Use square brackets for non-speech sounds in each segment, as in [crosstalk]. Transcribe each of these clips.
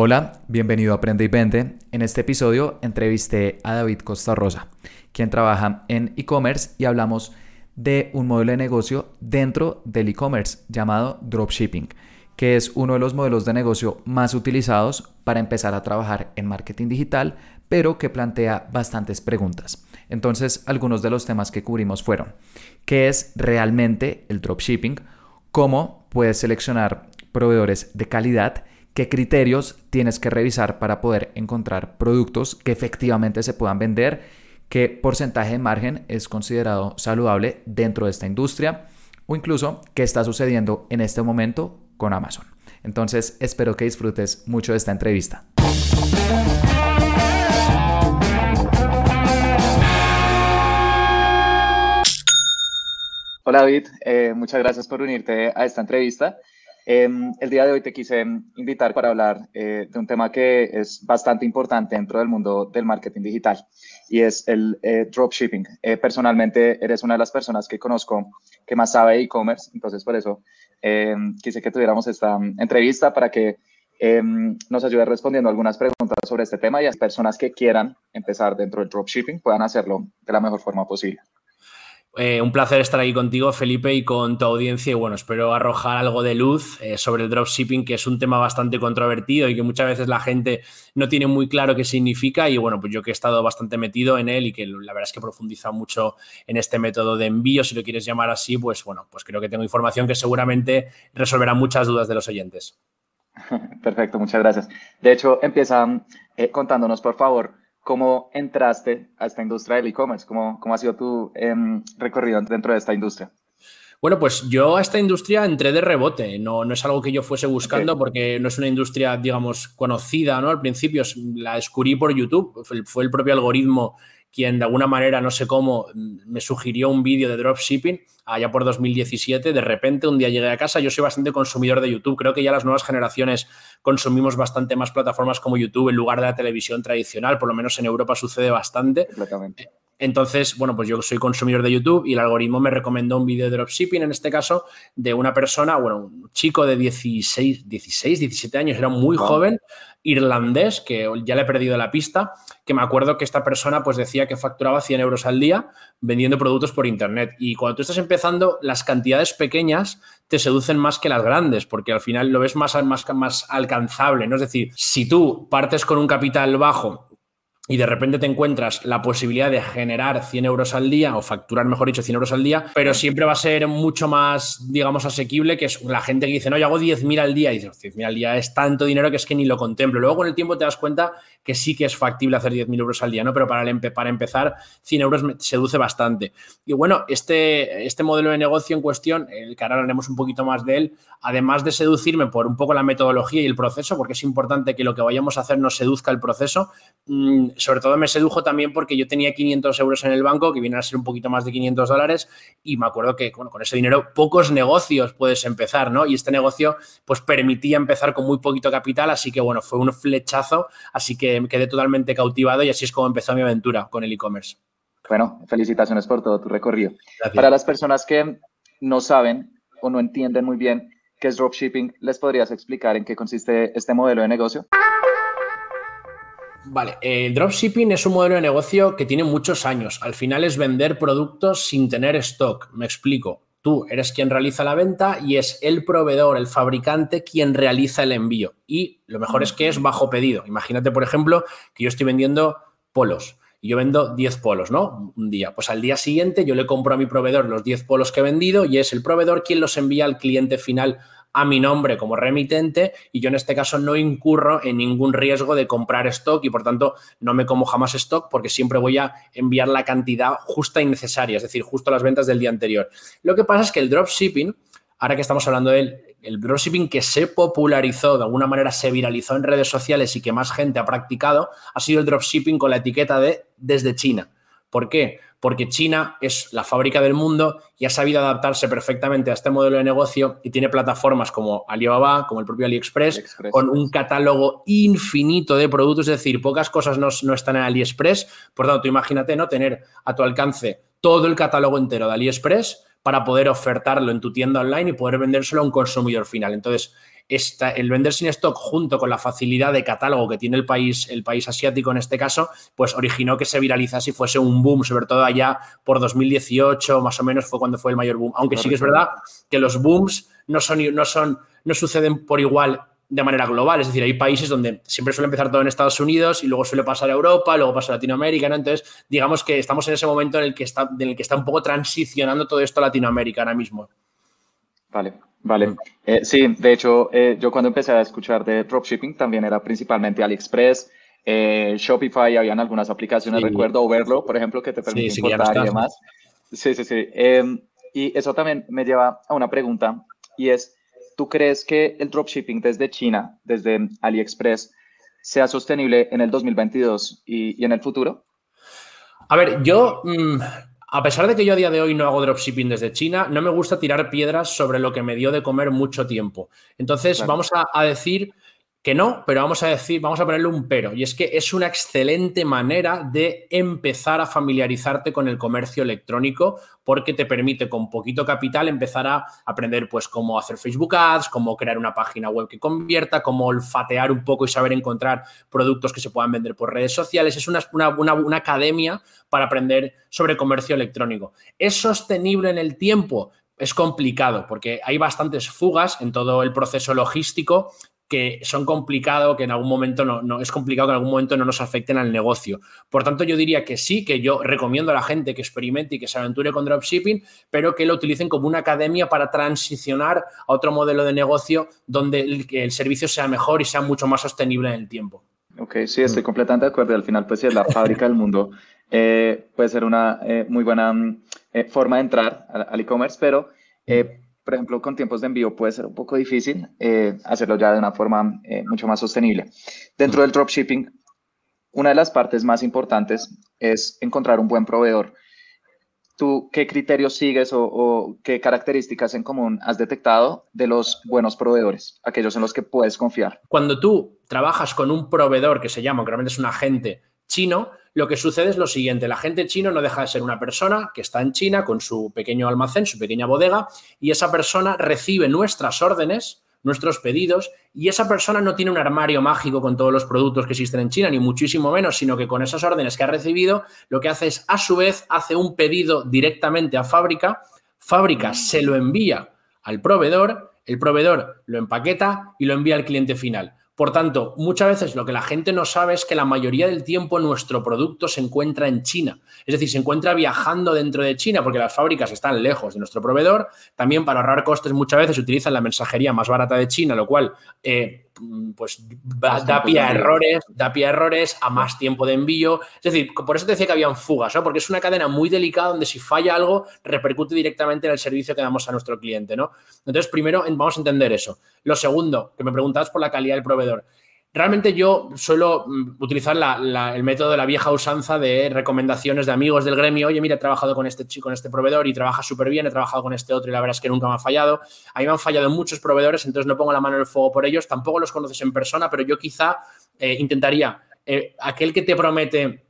Hola, bienvenido a Aprende y Vende. En este episodio entrevisté a David Costa Rosa, quien trabaja en e-commerce y hablamos de un modelo de negocio dentro del e-commerce llamado dropshipping, que es uno de los modelos de negocio más utilizados para empezar a trabajar en marketing digital, pero que plantea bastantes preguntas. Entonces, algunos de los temas que cubrimos fueron, ¿qué es realmente el dropshipping? ¿Cómo puedes seleccionar proveedores de calidad? Qué criterios tienes que revisar para poder encontrar productos que efectivamente se puedan vender, qué porcentaje de margen es considerado saludable dentro de esta industria o incluso qué está sucediendo en este momento con Amazon. Entonces espero que disfrutes mucho de esta entrevista. Hola David, eh, muchas gracias por unirte a esta entrevista. Em, el día de hoy te quise invitar para hablar eh, de un tema que es bastante importante dentro del mundo del marketing digital y es el eh, dropshipping. Eh, personalmente eres una de las personas que conozco que más sabe e-commerce, entonces por eso em, quise que tuviéramos esta entrevista para que em, nos ayude respondiendo algunas preguntas sobre este tema y las personas que quieran empezar dentro del dropshipping puedan hacerlo de la mejor forma posible. Eh, un placer estar aquí contigo, Felipe, y con tu audiencia. Y bueno, espero arrojar algo de luz eh, sobre el dropshipping, que es un tema bastante controvertido y que muchas veces la gente no tiene muy claro qué significa. Y bueno, pues yo que he estado bastante metido en él y que la verdad es que profundiza mucho en este método de envío, si lo quieres llamar así, pues bueno, pues creo que tengo información que seguramente resolverá muchas dudas de los oyentes. [laughs] Perfecto, muchas gracias. De hecho, empieza eh, contándonos, por favor, ¿Cómo entraste a esta industria del e-commerce? ¿Cómo, ¿Cómo, ha sido tu em, recorrido dentro de esta industria? Bueno, pues yo a esta industria entré de rebote, no, no es algo que yo fuese buscando porque no es una industria, digamos, conocida, ¿no? Al principio la descubrí por YouTube, fue el propio algoritmo quien de alguna manera, no sé cómo, me sugirió un vídeo de dropshipping allá por 2017. De repente, un día llegué a casa, yo soy bastante consumidor de YouTube. Creo que ya las nuevas generaciones consumimos bastante más plataformas como YouTube en lugar de la televisión tradicional, por lo menos en Europa sucede bastante. Completamente. Entonces, bueno, pues yo soy consumidor de YouTube y el algoritmo me recomendó un vídeo de dropshipping, en este caso, de una persona, bueno, un chico de 16, 16 17 años, era muy joven, irlandés, que ya le he perdido la pista, que me acuerdo que esta persona pues decía que facturaba 100 euros al día vendiendo productos por Internet. Y cuando tú estás empezando, las cantidades pequeñas te seducen más que las grandes, porque al final lo ves más, más, más alcanzable. ¿no? Es decir, si tú partes con un capital bajo y de repente te encuentras la posibilidad de generar 100 euros al día o facturar, mejor dicho, 100 euros al día, pero siempre va a ser mucho más, digamos, asequible que la gente que dice, no, yo hago 10.000 al día y dices, 10.000 al día es tanto dinero que es que ni lo contemplo. Luego con el tiempo te das cuenta que sí que es factible hacer 10.000 euros al día, ¿no? Pero para, para empezar, 100 euros me seduce bastante. Y bueno, este, este modelo de negocio en cuestión, el que ahora hablaremos un poquito más de él, además de seducirme por un poco la metodología y el proceso, porque es importante que lo que vayamos a hacer nos seduzca el proceso, mmm, sobre todo me sedujo también porque yo tenía 500 euros en el banco, que vienen a ser un poquito más de 500 dólares, y me acuerdo que bueno, con ese dinero pocos negocios puedes empezar, ¿no? Y este negocio pues permitía empezar con muy poquito capital, así que bueno, fue un flechazo, así que me quedé totalmente cautivado y así es como empezó mi aventura con el e-commerce. Bueno, felicitaciones por todo tu recorrido. Para las personas que no saben o no entienden muy bien qué es dropshipping, ¿les podrías explicar en qué consiste este modelo de negocio? Vale, el dropshipping es un modelo de negocio que tiene muchos años. Al final es vender productos sin tener stock. Me explico. Tú eres quien realiza la venta y es el proveedor, el fabricante, quien realiza el envío. Y lo mejor es que es bajo pedido. Imagínate, por ejemplo, que yo estoy vendiendo polos y yo vendo 10 polos, ¿no? Un día. Pues al día siguiente yo le compro a mi proveedor los 10 polos que he vendido y es el proveedor quien los envía al cliente final a mi nombre como remitente y yo en este caso no incurro en ningún riesgo de comprar stock y por tanto no me como jamás stock porque siempre voy a enviar la cantidad justa y necesaria, es decir, justo las ventas del día anterior. Lo que pasa es que el dropshipping, ahora que estamos hablando de él, el dropshipping que se popularizó, de alguna manera se viralizó en redes sociales y que más gente ha practicado, ha sido el dropshipping con la etiqueta de desde China. ¿Por qué? Porque China es la fábrica del mundo y ha sabido adaptarse perfectamente a este modelo de negocio y tiene plataformas como Alibaba, como el propio AliExpress, con un catálogo infinito de productos, es decir, pocas cosas no, no están en AliExpress. Por tanto, imagínate no tener a tu alcance todo el catálogo entero de AliExpress para poder ofertarlo en tu tienda online y poder vendérselo a un consumidor final. Entonces, el vender sin stock junto con la facilidad de catálogo que tiene el país, el país asiático en este caso, pues originó que se viralizase y fuese un boom, sobre todo allá por 2018, más o menos fue cuando fue el mayor boom. Aunque sí que es verdad que los booms no son, no son, no suceden por igual de manera global. Es decir, hay países donde siempre suele empezar todo en Estados Unidos y luego suele pasar a Europa, luego pasa a Latinoamérica, ¿no? Entonces, digamos que estamos en ese momento en el que está, en el que está un poco transicionando todo esto a Latinoamérica ahora mismo. Vale, vale. Mm. Eh, sí, de hecho, eh, yo cuando empecé a escuchar de dropshipping también era principalmente AliExpress, eh, Shopify, habían algunas aplicaciones, recuerdo, Overlo, por ejemplo, que te permite importar y demás. Sí, sí, sí. Em, y eso también me lleva a una pregunta y es, ¿Tú crees que el dropshipping desde China, desde AliExpress, sea sostenible en el 2022 y, en el futuro? A ver, yo, mm, a pesar de que yo a día de hoy no hago dropshipping desde China, no me gusta tirar piedras sobre lo que me dio de comer mucho tiempo. Entonces, vamos a, decir que no, pero vamos a decir, vamos a ponerle un pero. Y es que es una excelente manera de empezar a familiarizarte con el comercio electrónico porque te permite con poquito capital empezar a aprender pues cómo hacer Facebook Ads, cómo crear una página web que convierta, cómo olfatear un poco y saber encontrar productos que se puedan vender por redes sociales. Es una, una, una academia para aprender sobre comercio electrónico. ¿Es sostenible en el tiempo? es complicado porque hay bastantes fugas en todo el proceso logístico que son complicados, que en algún momento no, no, es complicado que en algún momento no nos afecten al negocio. Por tanto, yo diría que sí, que yo recomiendo a la gente que experimente y que se aventure con dropshipping, pero que lo utilicen como una academia para transicionar a otro modelo de negocio donde el, el servicio sea mejor y sea mucho más sostenible en el tiempo. Ok, sí, estoy completamente de acuerdo. Al final, pues, si es la [laughs] fábrica del mundo, eh, puede ser una eh, muy buena mm, eh, forma de entrar al, e-commerce, pero por ejemplo, con tiempos de envío puede ser un poco difícil eh, hacerlo ya de una forma eh, mucho más sostenible. Dentro del dropshipping, una de las partes más importantes es encontrar un buen proveedor. ¿Tú qué criterios sigues o, qué características en común has detectado de los buenos proveedores, aquellos en los que puedes confiar? Cuando tú trabajas con un proveedor que se llama, que realmente es un agente chino, lo que sucede es lo siguiente, la gente chino no deja de ser una persona que está en China con su pequeño almacén, su pequeña bodega, y esa persona recibe nuestras órdenes, nuestros pedidos, y esa persona no tiene un armario mágico con todos los productos que existen en China, ni muchísimo menos, sino que con esas órdenes que ha recibido, lo que hace es, a su vez, hace un pedido directamente a fábrica, fábrica se lo envía al proveedor, el proveedor lo empaqueta y lo envía al cliente final. Por tanto, muchas veces lo que la gente no sabe es que la mayoría del tiempo nuestro producto se encuentra en China. Es decir, se encuentra viajando dentro de China porque las fábricas están lejos de nuestro proveedor. También para ahorrar costes muchas veces utilizan la mensajería más barata de China, lo cual eh, pues da, pie a errores, da pie a errores, a más tiempo de envío. Es decir, por eso te decía que habían fugas, ¿no? Porque es una cadena muy delicada donde si falla algo repercute directamente en el servicio que damos a nuestro cliente, ¿no? Entonces, primero vamos a entender eso. Lo segundo, que me preguntabas por la calidad del proveedor. Realmente yo suelo mm, utilizar el método de la vieja usanza de recomendaciones de amigos del gremio. Oye, mira, he trabajado con este chico, con este proveedor y trabaja súper bien, he trabajado con este otro y la verdad es que nunca me ha fallado. A mí me han fallado muchos proveedores, entonces no pongo la mano en el fuego por ellos. Tampoco los conoces en persona, pero yo quizá eh, intentaría, eh, aquel que te promete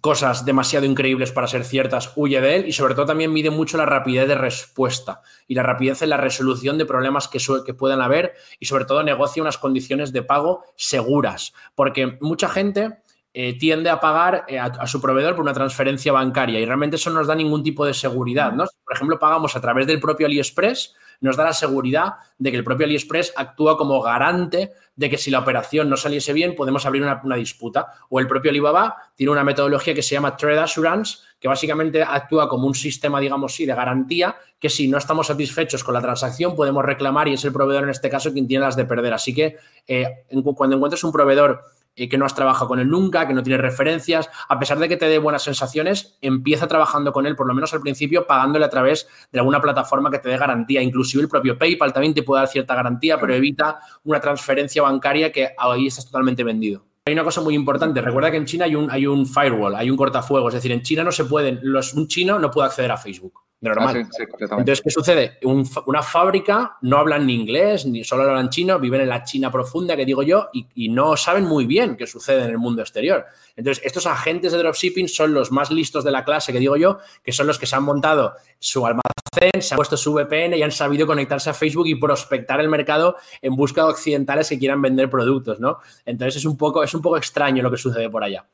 cosas demasiado increíbles para ser ciertas, huye de él y sobre todo también mide mucho la rapidez de respuesta y la rapidez en la resolución de problemas que, puedan haber y sobre todo negocia unas condiciones de pago seguras, porque mucha gente eh, tiende a pagar eh, a, su proveedor por una transferencia bancaria y realmente eso no nos da ningún tipo de seguridad. ¿no? por ejemplo, pagamos a través del propio AliExpress, nos da la seguridad de que el propio AliExpress actúa como garante de que si la operación no saliese bien, podemos abrir una, disputa. O el propio Alibaba tiene una metodología que se llama Trade Assurance, que básicamente actúa como un sistema, digamos sí, de garantía, que si no estamos satisfechos con la transacción, podemos reclamar y es el proveedor en este caso quien tiene las de perder. Así que eh, cuando encuentres un proveedor que no has trabajado con él nunca, que no tiene referencias, a pesar de que te dé buenas sensaciones, empieza trabajando con él, por lo menos al principio, pagándole a través de alguna plataforma que te dé garantía. Inclusive el propio PayPal también te puede dar cierta garantía, pero evita una transferencia bancaria que ahí estás totalmente vendido. Hay una cosa muy importante, recuerda que en China hay un, hay un firewall, hay un cortafuegos, es decir, en China no se pueden, los, un chino no puede acceder a Facebook. Normal. Ah, Entonces, ¿qué sucede? una fábrica no hablan ni inglés, ni solo hablan chino, viven en la China profunda, que digo yo, y, no saben muy bien qué sucede en el mundo exterior. Entonces, estos agentes de dropshipping son los más listos de la clase, que digo yo, que son los que se han montado su almacén, se han puesto su VPN y han sabido conectarse a Facebook y prospectar el mercado en busca de occidentales que quieran vender productos, ¿no? Entonces, es un poco, es un poco extraño lo que sucede por allá.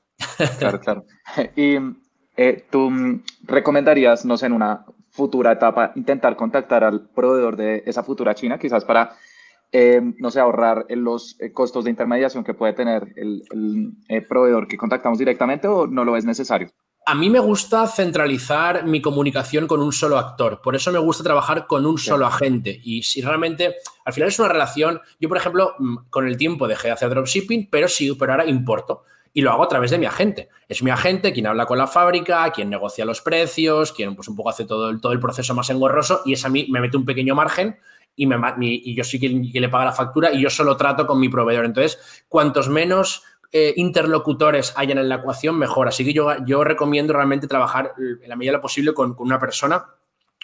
Claro, claro. [laughs] Y eh, ¿Tú recomendarías, no sé, en una futura etapa, intentar contactar al proveedor de esa futura China, quizás para, eh, no sé, ahorrar los eh, costos de intermediación que puede tener el, proveedor que contactamos directamente o no lo es necesario? A mí me gusta centralizar mi comunicación con un solo actor, por eso me gusta trabajar con un solo agente. Y si realmente, al final es una relación, yo por ejemplo, mm, con el tiempo dejé de hacer dropshipping, pero sí, pero ahora importo y lo hago a través de mi agente. Es mi agente quien habla con la fábrica, quien negocia los precios, quien pues un poco hace todo el, todo el proceso más engorroso y es a mí me mete un pequeño margen y, me, y yo sí que, le paga la factura y yo solo trato con mi proveedor. Entonces, cuantos menos eh, interlocutores hayan en la ecuación, mejor. Así que yo, yo recomiendo realmente trabajar en la medida de lo posible con, una persona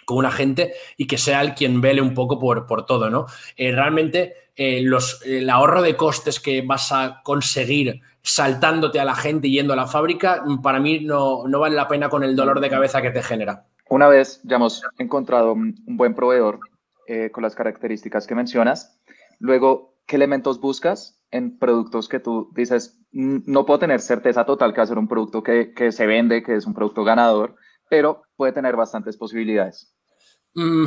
con un agente y que sea el quien vele un poco por, por todo, ¿no? Eh, realmente eh, los, el ahorro de costes que vas a conseguir saltándote a la gente y yendo a la fábrica, para mí no, vale la pena con el dolor de cabeza que te genera. Una vez ya hemos encontrado un buen proveedor eh, con las características que mencionas, luego, ¿qué elementos buscas en productos que tú dices, mm, no puedo tener certeza total que va a ser un producto que, se vende, que es un producto ganador, pero puede tener bastantes posibilidades? Mm,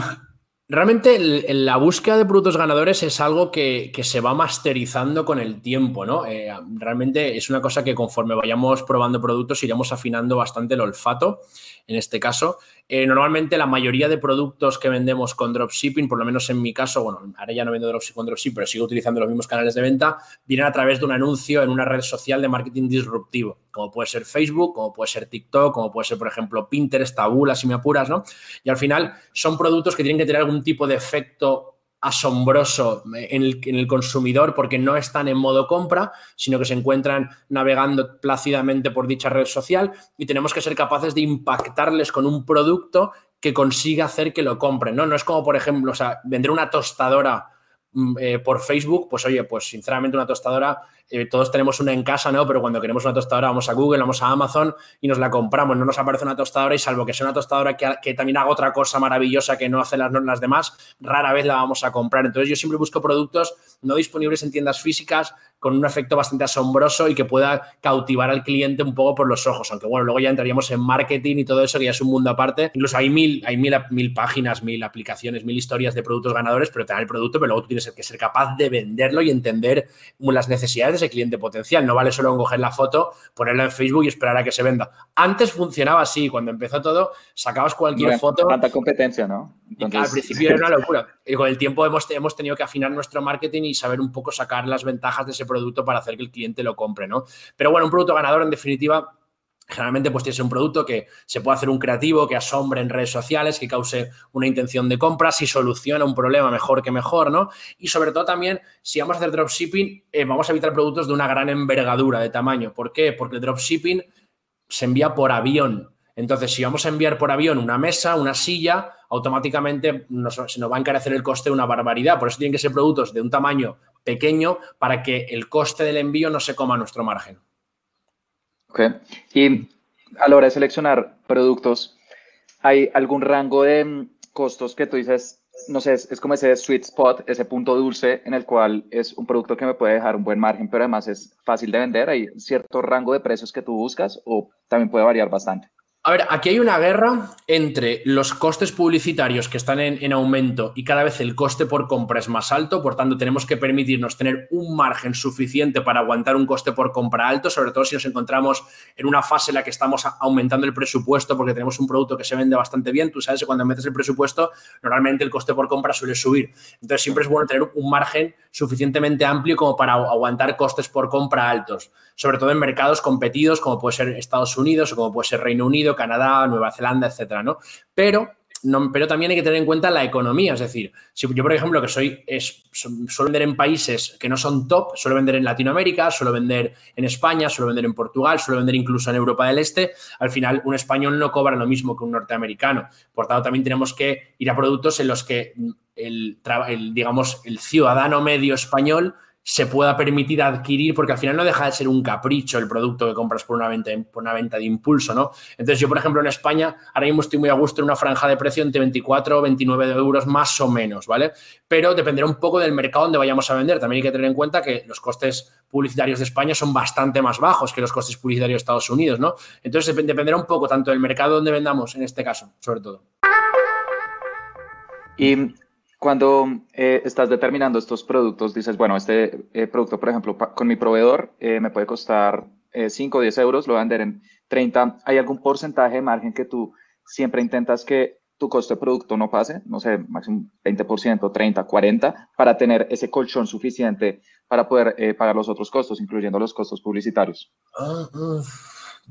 Realmente la búsqueda de productos ganadores es algo que, se va masterizando con el tiempo, ¿no? Eh, realmente es una cosa que conforme vayamos probando productos iremos afinando bastante el olfato, en este caso. Eh, normalmente la mayoría de productos que vendemos con dropshipping, por lo menos en mi caso, bueno, ahora ya no vendo dropshipping con dropshipping, pero sigo utilizando los mismos canales de venta, vienen a través de un anuncio en una red social de marketing disruptivo, como puede ser Facebook, como puede ser TikTok, como puede ser, por ejemplo, Pinterest, Tabula, si me apuras, ¿no? Y al final son productos que tienen que tener algún tipo de efecto asombroso en el, consumidor porque no están en modo compra, sino que se encuentran navegando plácidamente por dicha red social y tenemos que ser capaces de impactarles con un producto que consiga hacer que lo compren, ¿no? No es como, por ejemplo, o sea, vender una tostadora mm, eh, por Facebook, pues oye, pues sinceramente una tostadora eh, todos tenemos una en casa, ¿no? Pero cuando queremos una tostadora vamos a Google, vamos a Amazon y nos la compramos. No nos aparece una tostadora y salvo que sea una tostadora que, también haga otra cosa maravillosa que no hacen las, las demás, rara vez la vamos a comprar. Entonces yo siempre busco productos no disponibles en tiendas físicas con un efecto bastante asombroso y que pueda cautivar al cliente un poco por los ojos. Aunque bueno, luego ya entraríamos en marketing y todo eso, que ya es un mundo aparte. Incluso hay mil, hay mil, mil páginas, mil aplicaciones, mil historias de productos ganadores, pero te dan el producto, pero luego tú tienes que ser capaz de venderlo y entender las necesidades ese cliente potencial. No vale solo coger la foto, ponerla en Facebook y esperar a que se venda. Antes funcionaba así, cuando empezó todo, sacabas cualquier foto. Tanta competencia, ¿no? al principio era una locura. Y con el tiempo hemos, hemos tenido que afinar nuestro marketing y saber un poco sacar las ventajas de ese producto para hacer que el cliente lo compre, ¿no? Pero bueno, un producto ganador en definitiva Generalmente, pues tienes un producto que se puede hacer un creativo, que asombre en redes sociales, que cause una intención de compra, si soluciona un problema mejor que mejor, ¿no? Y sobre todo también, si vamos a hacer dropshipping, eh, vamos a evitar productos de una gran envergadura de tamaño. ¿Por qué? Porque el dropshipping se envía por avión. Entonces, si vamos a enviar por avión una mesa, una silla, automáticamente se nos va a encarecer el coste de una barbaridad. Por eso tienen que ser productos de un tamaño pequeño para que el coste del envío no se coma nuestro margen. Y a la hora de seleccionar productos, ¿hay algún rango de mm, costos que tú dices, no sé, es, como ese sweet spot, ese punto dulce en el cual es un producto que me puede dejar un buen margen, pero además es fácil de vender? ¿Hay cierto rango de precios que tú buscas o también puede variar bastante? A ver, aquí hay una guerra entre los costes publicitarios que están en, aumento y cada vez el coste por compra es más alto, por tanto tenemos que permitirnos tener un margen suficiente para aguantar un coste por compra alto, sobre todo si nos encontramos en una fase en la que estamos aumentando el presupuesto porque tenemos un producto que se vende bastante bien. Tú sabes que cuando metes el presupuesto, normalmente el coste por compra suele subir. Entonces siempre es bueno tener un margen suficientemente amplio como para aguantar costes por compra altos, sobre todo en mercados competidos como puede ser Estados Unidos o como puede ser Reino Unido Canadá, Nueva Zelanda, etcétera, ¿no? Pero no, pero también hay que tener en cuenta la economía. Es decir, si yo, por ejemplo, que soy, suelo vender en países que no son top, suelo vender en Latinoamérica, suelo vender en España, suelo vender en Portugal, suelo vender incluso en Europa del Este, al final un español no cobra lo mismo que un norteamericano. Por tanto, también tenemos que ir a productos en los que el digamos, el ciudadano medio español se pueda permitir adquirir, porque al final no deja de ser un capricho el producto que compras por una venta, por una venta de impulso, ¿no? Entonces yo, por ejemplo, en España ahora mismo estoy muy a gusto en una franja de precio entre 24 o 29 euros más o menos, ¿vale? Pero dependerá un poco del mercado donde vayamos a vender. También hay que tener en cuenta que los costes publicitarios de España son bastante más bajos que los costes publicitarios de Estados Unidos, ¿no? Entonces dependerá un poco tanto del mercado donde vendamos, en este caso, sobre todo. Y cuando eh, estás determinando estos productos, dices, bueno, este eh, producto, por ejemplo, con mi proveedor eh, me puede costar 5 o 10 euros, lo voy a vender en 30. ¿Hay algún porcentaje de margen que tú siempre intentas que tu costo de producto no pase? No sé, máximo 20%, 30, 40, para tener ese colchón suficiente para poder pagar los otros costos, incluyendo los costos publicitarios. Ah, Mm,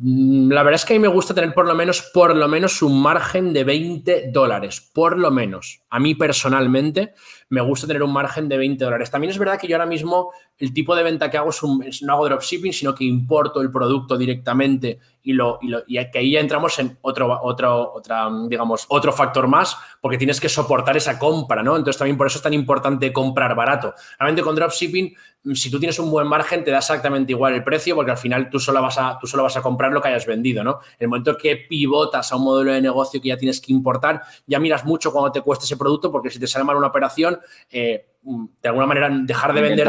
la verdad es que a mí me gusta tener por lo menos, por lo menos un margen de 20 dólares, por lo menos. A mí personalmente me gusta tener un margen de 20 dólares. También es verdad que yo ahora mismo el tipo de venta que hago es, un, no hago dropshipping, sino que importo el producto directamente y, lo, y, que ahí ya entramos en otro, otro, otra, digamos, otro factor más, porque tienes que soportar esa compra, ¿no? Entonces también por eso es tan importante comprar barato. Realmente con dropshipping, si tú tienes un buen margen, te da exactamente igual el precio, porque al final tú solo vas a, tú solo vas a comprar lo que hayas vendido, ¿no? El momento que pivotas a un modelo de negocio que ya tienes que importar, ya miras mucho cuando te cuesta ese producto, porque si te sale mal una operación, eh, Mm, de alguna manera dejar de vender.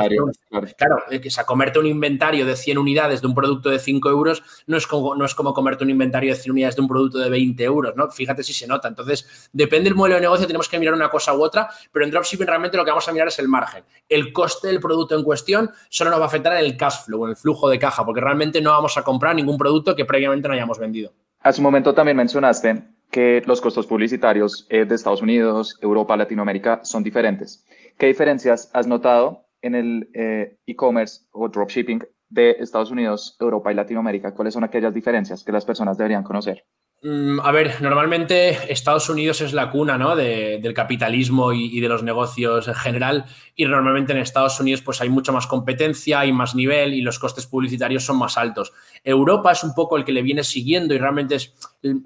Claro, que sea, comerte un inventario de 100 unidades de un producto de 5 euros no es, como, no es como comerte un inventario de 100 unidades de un producto de 20 euros, ¿no? Fíjate si se nota. Entonces, depende del modelo de negocio, tenemos que mirar una cosa u otra, pero en dropshipping realmente lo que vamos a mirar es el margen. El coste del producto en cuestión solo nos va a afectar en el cash flow, en el flujo de caja, porque realmente no vamos a comprar ningún producto que previamente no hayamos vendido. Hace un momento también mencionaste que los costos publicitarios eh, de Estados Unidos, Europa, Latinoamérica son diferentes. ¿Qué diferencias has notado en el eh, e-commerce o dropshipping de Estados Unidos, Europa y Latinoamérica? ¿Cuáles son aquellas diferencias que las personas deberían conocer? Mm, a ver, normalmente Estados Unidos es la cuna ¿no? del capitalismo y, de los negocios en general y normalmente en Estados Unidos pues hay mucha más competencia, hay más nivel y los costes publicitarios son más altos. Europa es un poco el que le viene siguiendo y realmente es,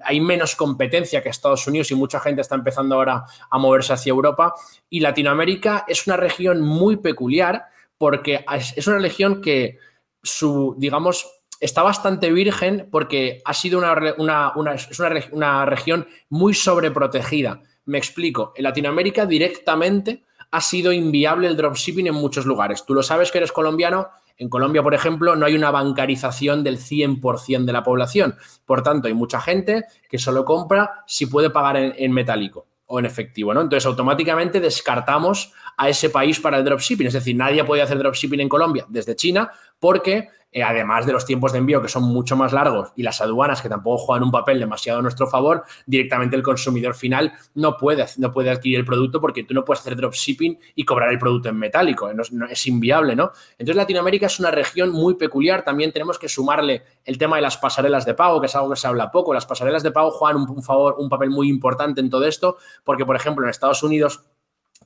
hay menos competencia que Estados Unidos y mucha gente está empezando ahora a moverse hacia Europa y Latinoamérica es una región muy peculiar porque es una región que su, digamos, está bastante virgen porque ha sido una, una, región muy sobreprotegida. Me explico, en Latinoamérica directamente ha sido inviable el dropshipping en muchos lugares. Tú lo sabes que eres colombiano. En Colombia, por ejemplo, no hay una bancarización del 100% de la población. Por tanto, hay mucha gente que solo compra si puede pagar en, en metálico o en efectivo, ¿no? Entonces, automáticamente descartamos a ese país para el dropshipping. Es decir, nadie puede hacer dropshipping en Colombia desde China porque eh, además de los tiempos de envío que son mucho más largos y las aduanas que tampoco juegan un papel demasiado a nuestro favor, directamente el consumidor final no puede, no puede adquirir el producto porque tú no puedes hacer dropshipping y cobrar el producto en metálico, es inviable, ¿no? Entonces Latinoamérica es una región muy peculiar, también tenemos que sumarle el tema de las pasarelas de pago, que es algo que se habla poco, las pasarelas de pago juegan un, favor, un papel muy importante en todo esto, porque por ejemplo en Estados Unidos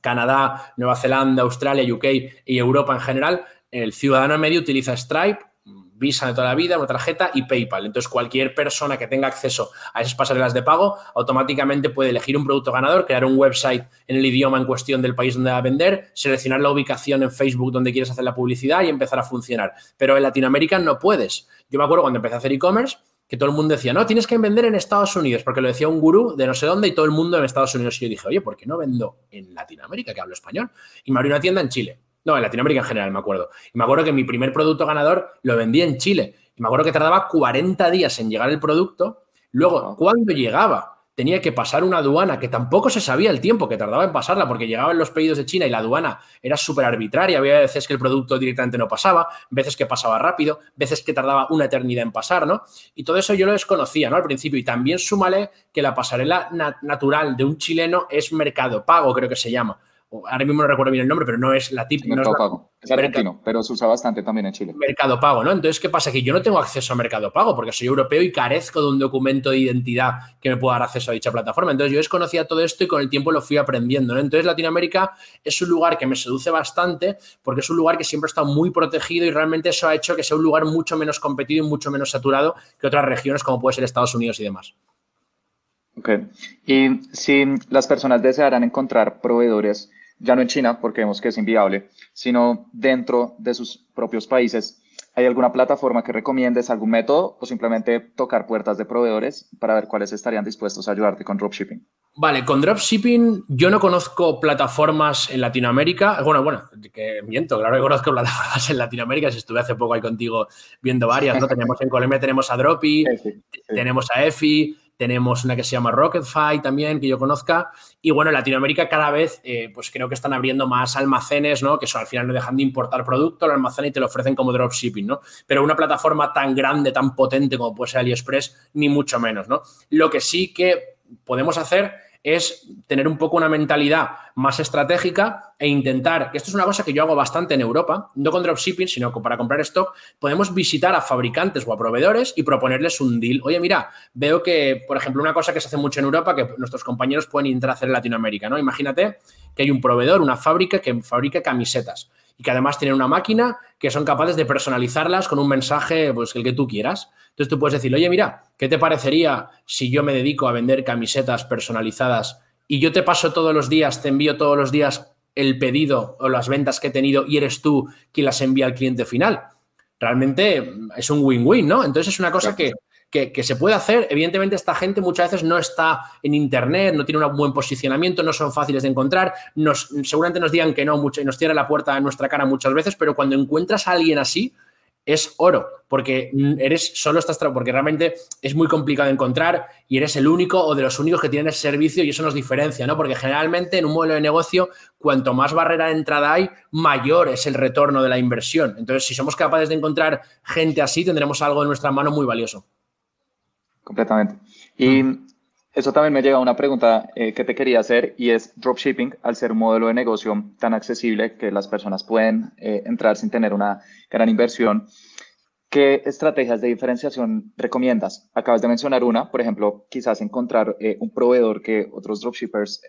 Canadá, Nueva Zelanda, Australia, UK y Europa en general, el ciudadano medio utiliza Stripe, Visa de toda la vida, una tarjeta y PayPal. Entonces, cualquier persona que tenga acceso a esas pasarelas de pago automáticamente puede elegir un producto ganador, crear un website en el idioma en cuestión del país donde va a vender, seleccionar la ubicación en Facebook donde quieres hacer la publicidad y empezar a funcionar. Pero en Latinoamérica no puedes. Yo me acuerdo cuando empecé a hacer e-commerce que todo el mundo decía, no, tienes que vender en Estados Unidos, porque lo decía un gurú de no sé dónde y todo el mundo en Estados Unidos. Y yo dije, oye, ¿por qué no vendo en Latinoamérica, que hablo español? Y me abrí una tienda en Chile. No, en Latinoamérica en general, me acuerdo. Y me acuerdo que mi primer producto ganador lo vendí en Chile. Y me acuerdo que tardaba 40 días en llegar el producto. Luego, cuando llegaba, tenía que pasar una aduana que tampoco se sabía el tiempo que tardaba en pasarla, porque llegaban los pedidos de China y la aduana era súper arbitraria. Había veces que el producto directamente no pasaba, veces que pasaba rápido, veces que tardaba una eternidad en pasar, ¿no? Y todo eso yo lo desconocía, ¿no? Al principio. Y también súmale que la pasarela natural de un chileno es mercado pago, creo que se llama ahora mismo no recuerdo bien el nombre, pero no es la típica. Mercado no Pago. Es argentino, pero se usa bastante también en Chile. Mercado Pago, ¿no? Entonces, ¿qué pasa? Que yo no tengo acceso a Mercado Pago porque soy europeo y carezco de un documento de identidad que me pueda dar acceso a dicha plataforma. Entonces, yo desconocía todo esto y con el tiempo lo fui aprendiendo, ¿no? Entonces, Latinoamérica es un lugar que me seduce bastante porque es un lugar que siempre está muy protegido y realmente eso ha hecho que sea un lugar mucho menos competido y mucho menos saturado que otras regiones como puede ser Estados Unidos y demás. Ok. Y si las personas desearan encontrar proveedores, ya no en China, porque vemos que es inviable, sino dentro de sus propios países, ¿hay alguna plataforma que recomiendes, algún método o simplemente tocar puertas de proveedores para ver cuáles estarían dispuestos a ayudarte con dropshipping? Vale, con dropshipping yo no conozco plataformas en Latinoamérica. Bueno, bueno, que miento, claro que conozco plataformas en Latinoamérica. Si estuve hace poco ahí contigo viendo varias, ¿no? [laughs] tenemos en Colombia tenemos a Dropi, tenemos a EFI, tenemos una que se llama Rocketfy también, que yo conozca. Y bueno, en Latinoamérica cada vez, eh, pues creo que están abriendo más almacenes, ¿no? Que eso al final no dejan de importar producto, lo almacenan y te lo ofrecen como dropshipping, ¿no? Pero una plataforma tan grande, tan potente como puede ser AliExpress, ni mucho menos, ¿no? Lo que sí que podemos hacer es tener un poco una mentalidad más estratégica e intentar, que esto es una cosa que yo hago bastante en Europa, no con dropshipping, sino para comprar stock, podemos visitar a fabricantes o a proveedores y proponerles un deal. Oye, mira, veo que, por ejemplo, una cosa que se hace mucho en Europa, que nuestros compañeros pueden intentar hacer en Latinoamérica, ¿no? Imagínate que hay un proveedor, una fábrica que fabrica camisetas y que además tienen una máquina que son capaces de personalizarlas con un mensaje, pues el que tú quieras. Entonces tú puedes decir, oye, mira, ¿qué te parecería si yo me dedico a vender camisetas personalizadas y yo te paso todos los días, te envío todos los días el pedido o las ventas que he tenido y eres tú quien las envía al cliente final? Realmente es un win-win, ¿no? Entonces es una cosa que, que, se puede hacer. Evidentemente, esta gente muchas veces no está en Internet, no tiene un buen posicionamiento, no son fáciles de encontrar. Seguramente nos digan que no mucho y nos cierra la puerta en nuestra cara muchas veces, pero cuando encuentras a alguien así, es oro, porque eres solo estás porque realmente es muy complicado encontrar y eres el único o de los únicos que tienen ese servicio y eso nos diferencia, ¿no? Porque generalmente en un modelo de negocio, cuanto más barrera de entrada hay, mayor es el retorno de la inversión. Entonces, si somos capaces de encontrar gente así, tendremos algo en nuestra mano muy valioso. Completamente. Y eso también me llega a una pregunta eh, que te quería hacer y es dropshipping, al ser un modelo de negocio tan accesible que las personas pueden eh, entrar sin tener una gran inversión, ¿qué estrategias de diferenciación recomiendas? Acabas de mencionar una, por ejemplo, quizás encontrar eh, un proveedor que otros dropshippers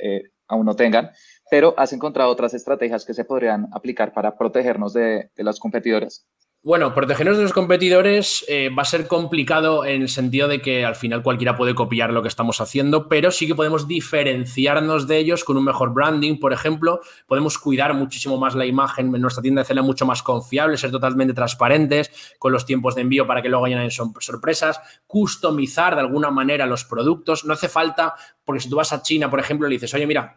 aún no tengan, pero has encontrado otras estrategias que se podrían aplicar para protegernos de, de los competidores. Bueno, protegernos de los competidores eh, va a ser complicado en el sentido de que al final cualquiera puede copiar lo que estamos haciendo, pero sí que podemos diferenciarnos de ellos con un mejor branding, por ejemplo. Podemos cuidar muchísimo más la imagen en nuestra tienda de hacerla mucho más confiable, ser totalmente transparentes con los tiempos de envío para que luego hayan sorpresas, customizar de alguna manera los productos. No hace falta, porque si tú vas a China, por ejemplo, le dices, oye, mira,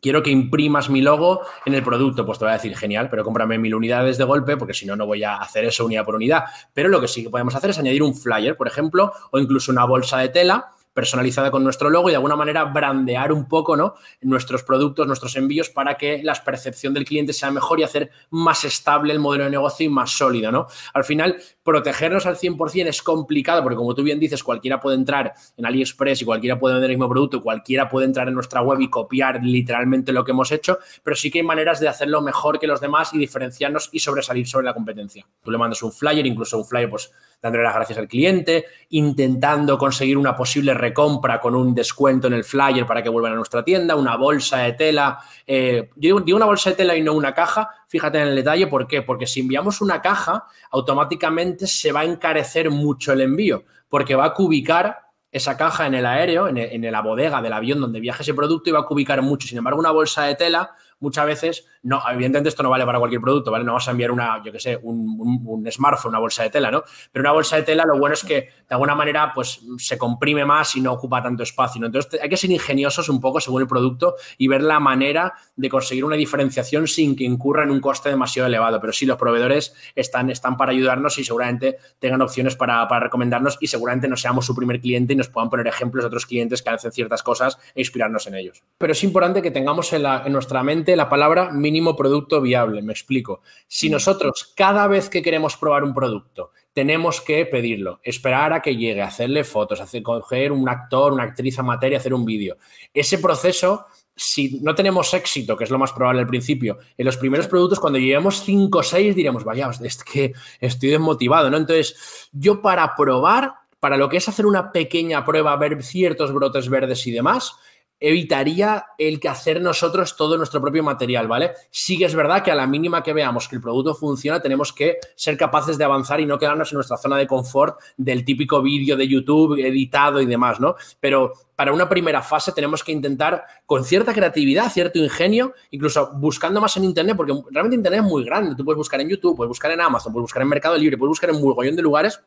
quiero que imprimas mi logo en el producto, pues te voy a decir, genial, pero cómprame mil unidades de golpe porque si no, no voy a hacer eso unidad por unidad. Pero lo que sí que podemos hacer es añadir un flyer, por ejemplo, o incluso una bolsa de tela personalizada con nuestro logo y de alguna manera brandear un poco ¿no? nuestros productos, nuestros envíos para que la percepción del cliente sea mejor y hacer más estable el modelo de negocio y más sólido. ¿no? Al final, protegernos al 100% es complicado porque como tú bien dices, cualquiera puede entrar en AliExpress y cualquiera puede vender el mismo producto, cualquiera puede entrar en nuestra web y copiar literalmente lo que hemos hecho, pero sí que hay maneras de hacerlo mejor que los demás y diferenciarnos y sobresalir sobre la competencia. Tú le mandas un flyer, incluso un flyer pues dándole las gracias al cliente, intentando conseguir una posible recompra con un descuento en el flyer para que vuelvan a nuestra tienda, una bolsa de tela. Eh, yo digo una bolsa de tela y no una caja, fíjate en el detalle, ¿por qué? Porque si enviamos una caja, automáticamente se va a encarecer mucho el envío, porque va a cubicar esa caja en el aéreo, en, en la bodega del avión donde viaja ese producto y va a cubicar mucho. Sin embargo, una bolsa de tela muchas veces, no, evidentemente esto no vale para cualquier producto, ¿vale? No vas a enviar una, yo qué sé, un, smartphone, una bolsa de tela, ¿no? Pero una bolsa de tela lo bueno es que de alguna manera pues se comprime más y no ocupa tanto espacio, ¿no? Entonces hay que ser ingeniosos un poco según el producto y ver la manera de conseguir una diferenciación sin que incurra en un coste demasiado elevado. Pero sí, los proveedores están, están para ayudarnos y seguramente tengan opciones para, para recomendarnos y seguramente no seamos su primer cliente y nos puedan poner ejemplos de otros clientes que hacen ciertas cosas e inspirarnos en ellos. Pero es importante que tengamos en nuestra mente la palabra mínimo producto viable. Me explico. Si nosotros cada vez que queremos probar un producto tenemos que pedirlo, esperar a que llegue, hacerle fotos, hacer, coger un actor, una actriz a materia, hacer un vídeo. Ese proceso si no tenemos éxito, que es lo más probable al principio, en los primeros productos, cuando lleguemos 5 o 6, diremos, vaya, es que estoy desmotivado, ¿no? Entonces, yo para probar, para lo que es hacer una pequeña prueba, ver ciertos brotes verdes y demás, evitaría el que hacer nosotros todo nuestro propio material, ¿vale? Sí que es verdad que a la mínima que veamos que el producto funciona, tenemos que ser capaces de avanzar y no quedarnos en nuestra zona de confort del típico vídeo de YouTube editado y demás, ¿no? Pero para una primera fase tenemos que intentar con cierta creatividad, cierto ingenio, incluso buscando más en Internet, porque realmente Internet es muy grande. Tú puedes buscar en YouTube, puedes buscar en Amazon, puedes buscar en Mercado Libre, puedes buscar en un mogollón de lugares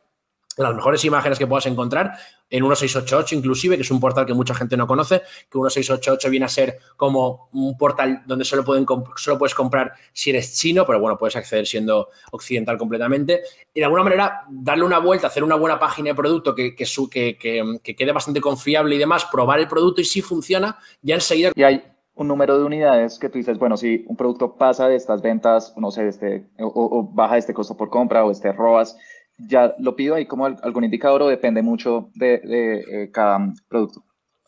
las mejores imágenes que puedas encontrar en 1688 inclusive, que es un portal que mucha gente no conoce, que 1688 viene a ser como un portal donde solo, pueden solo puedes comprar si eres chino, pero bueno, puedes acceder siendo occidental completamente. Y de alguna manera darle una vuelta, hacer una buena página de producto que, que, que, que quede bastante confiable y demás, probar el producto y si funciona, ya enseguida... Y hay un número de unidades que tú dices, bueno, si un producto pasa de estas ventas, no sé, este, o, o baja este costo por compra o este ROAS, ya lo pido ahí como algún indicador o depende mucho de, eh, cada producto.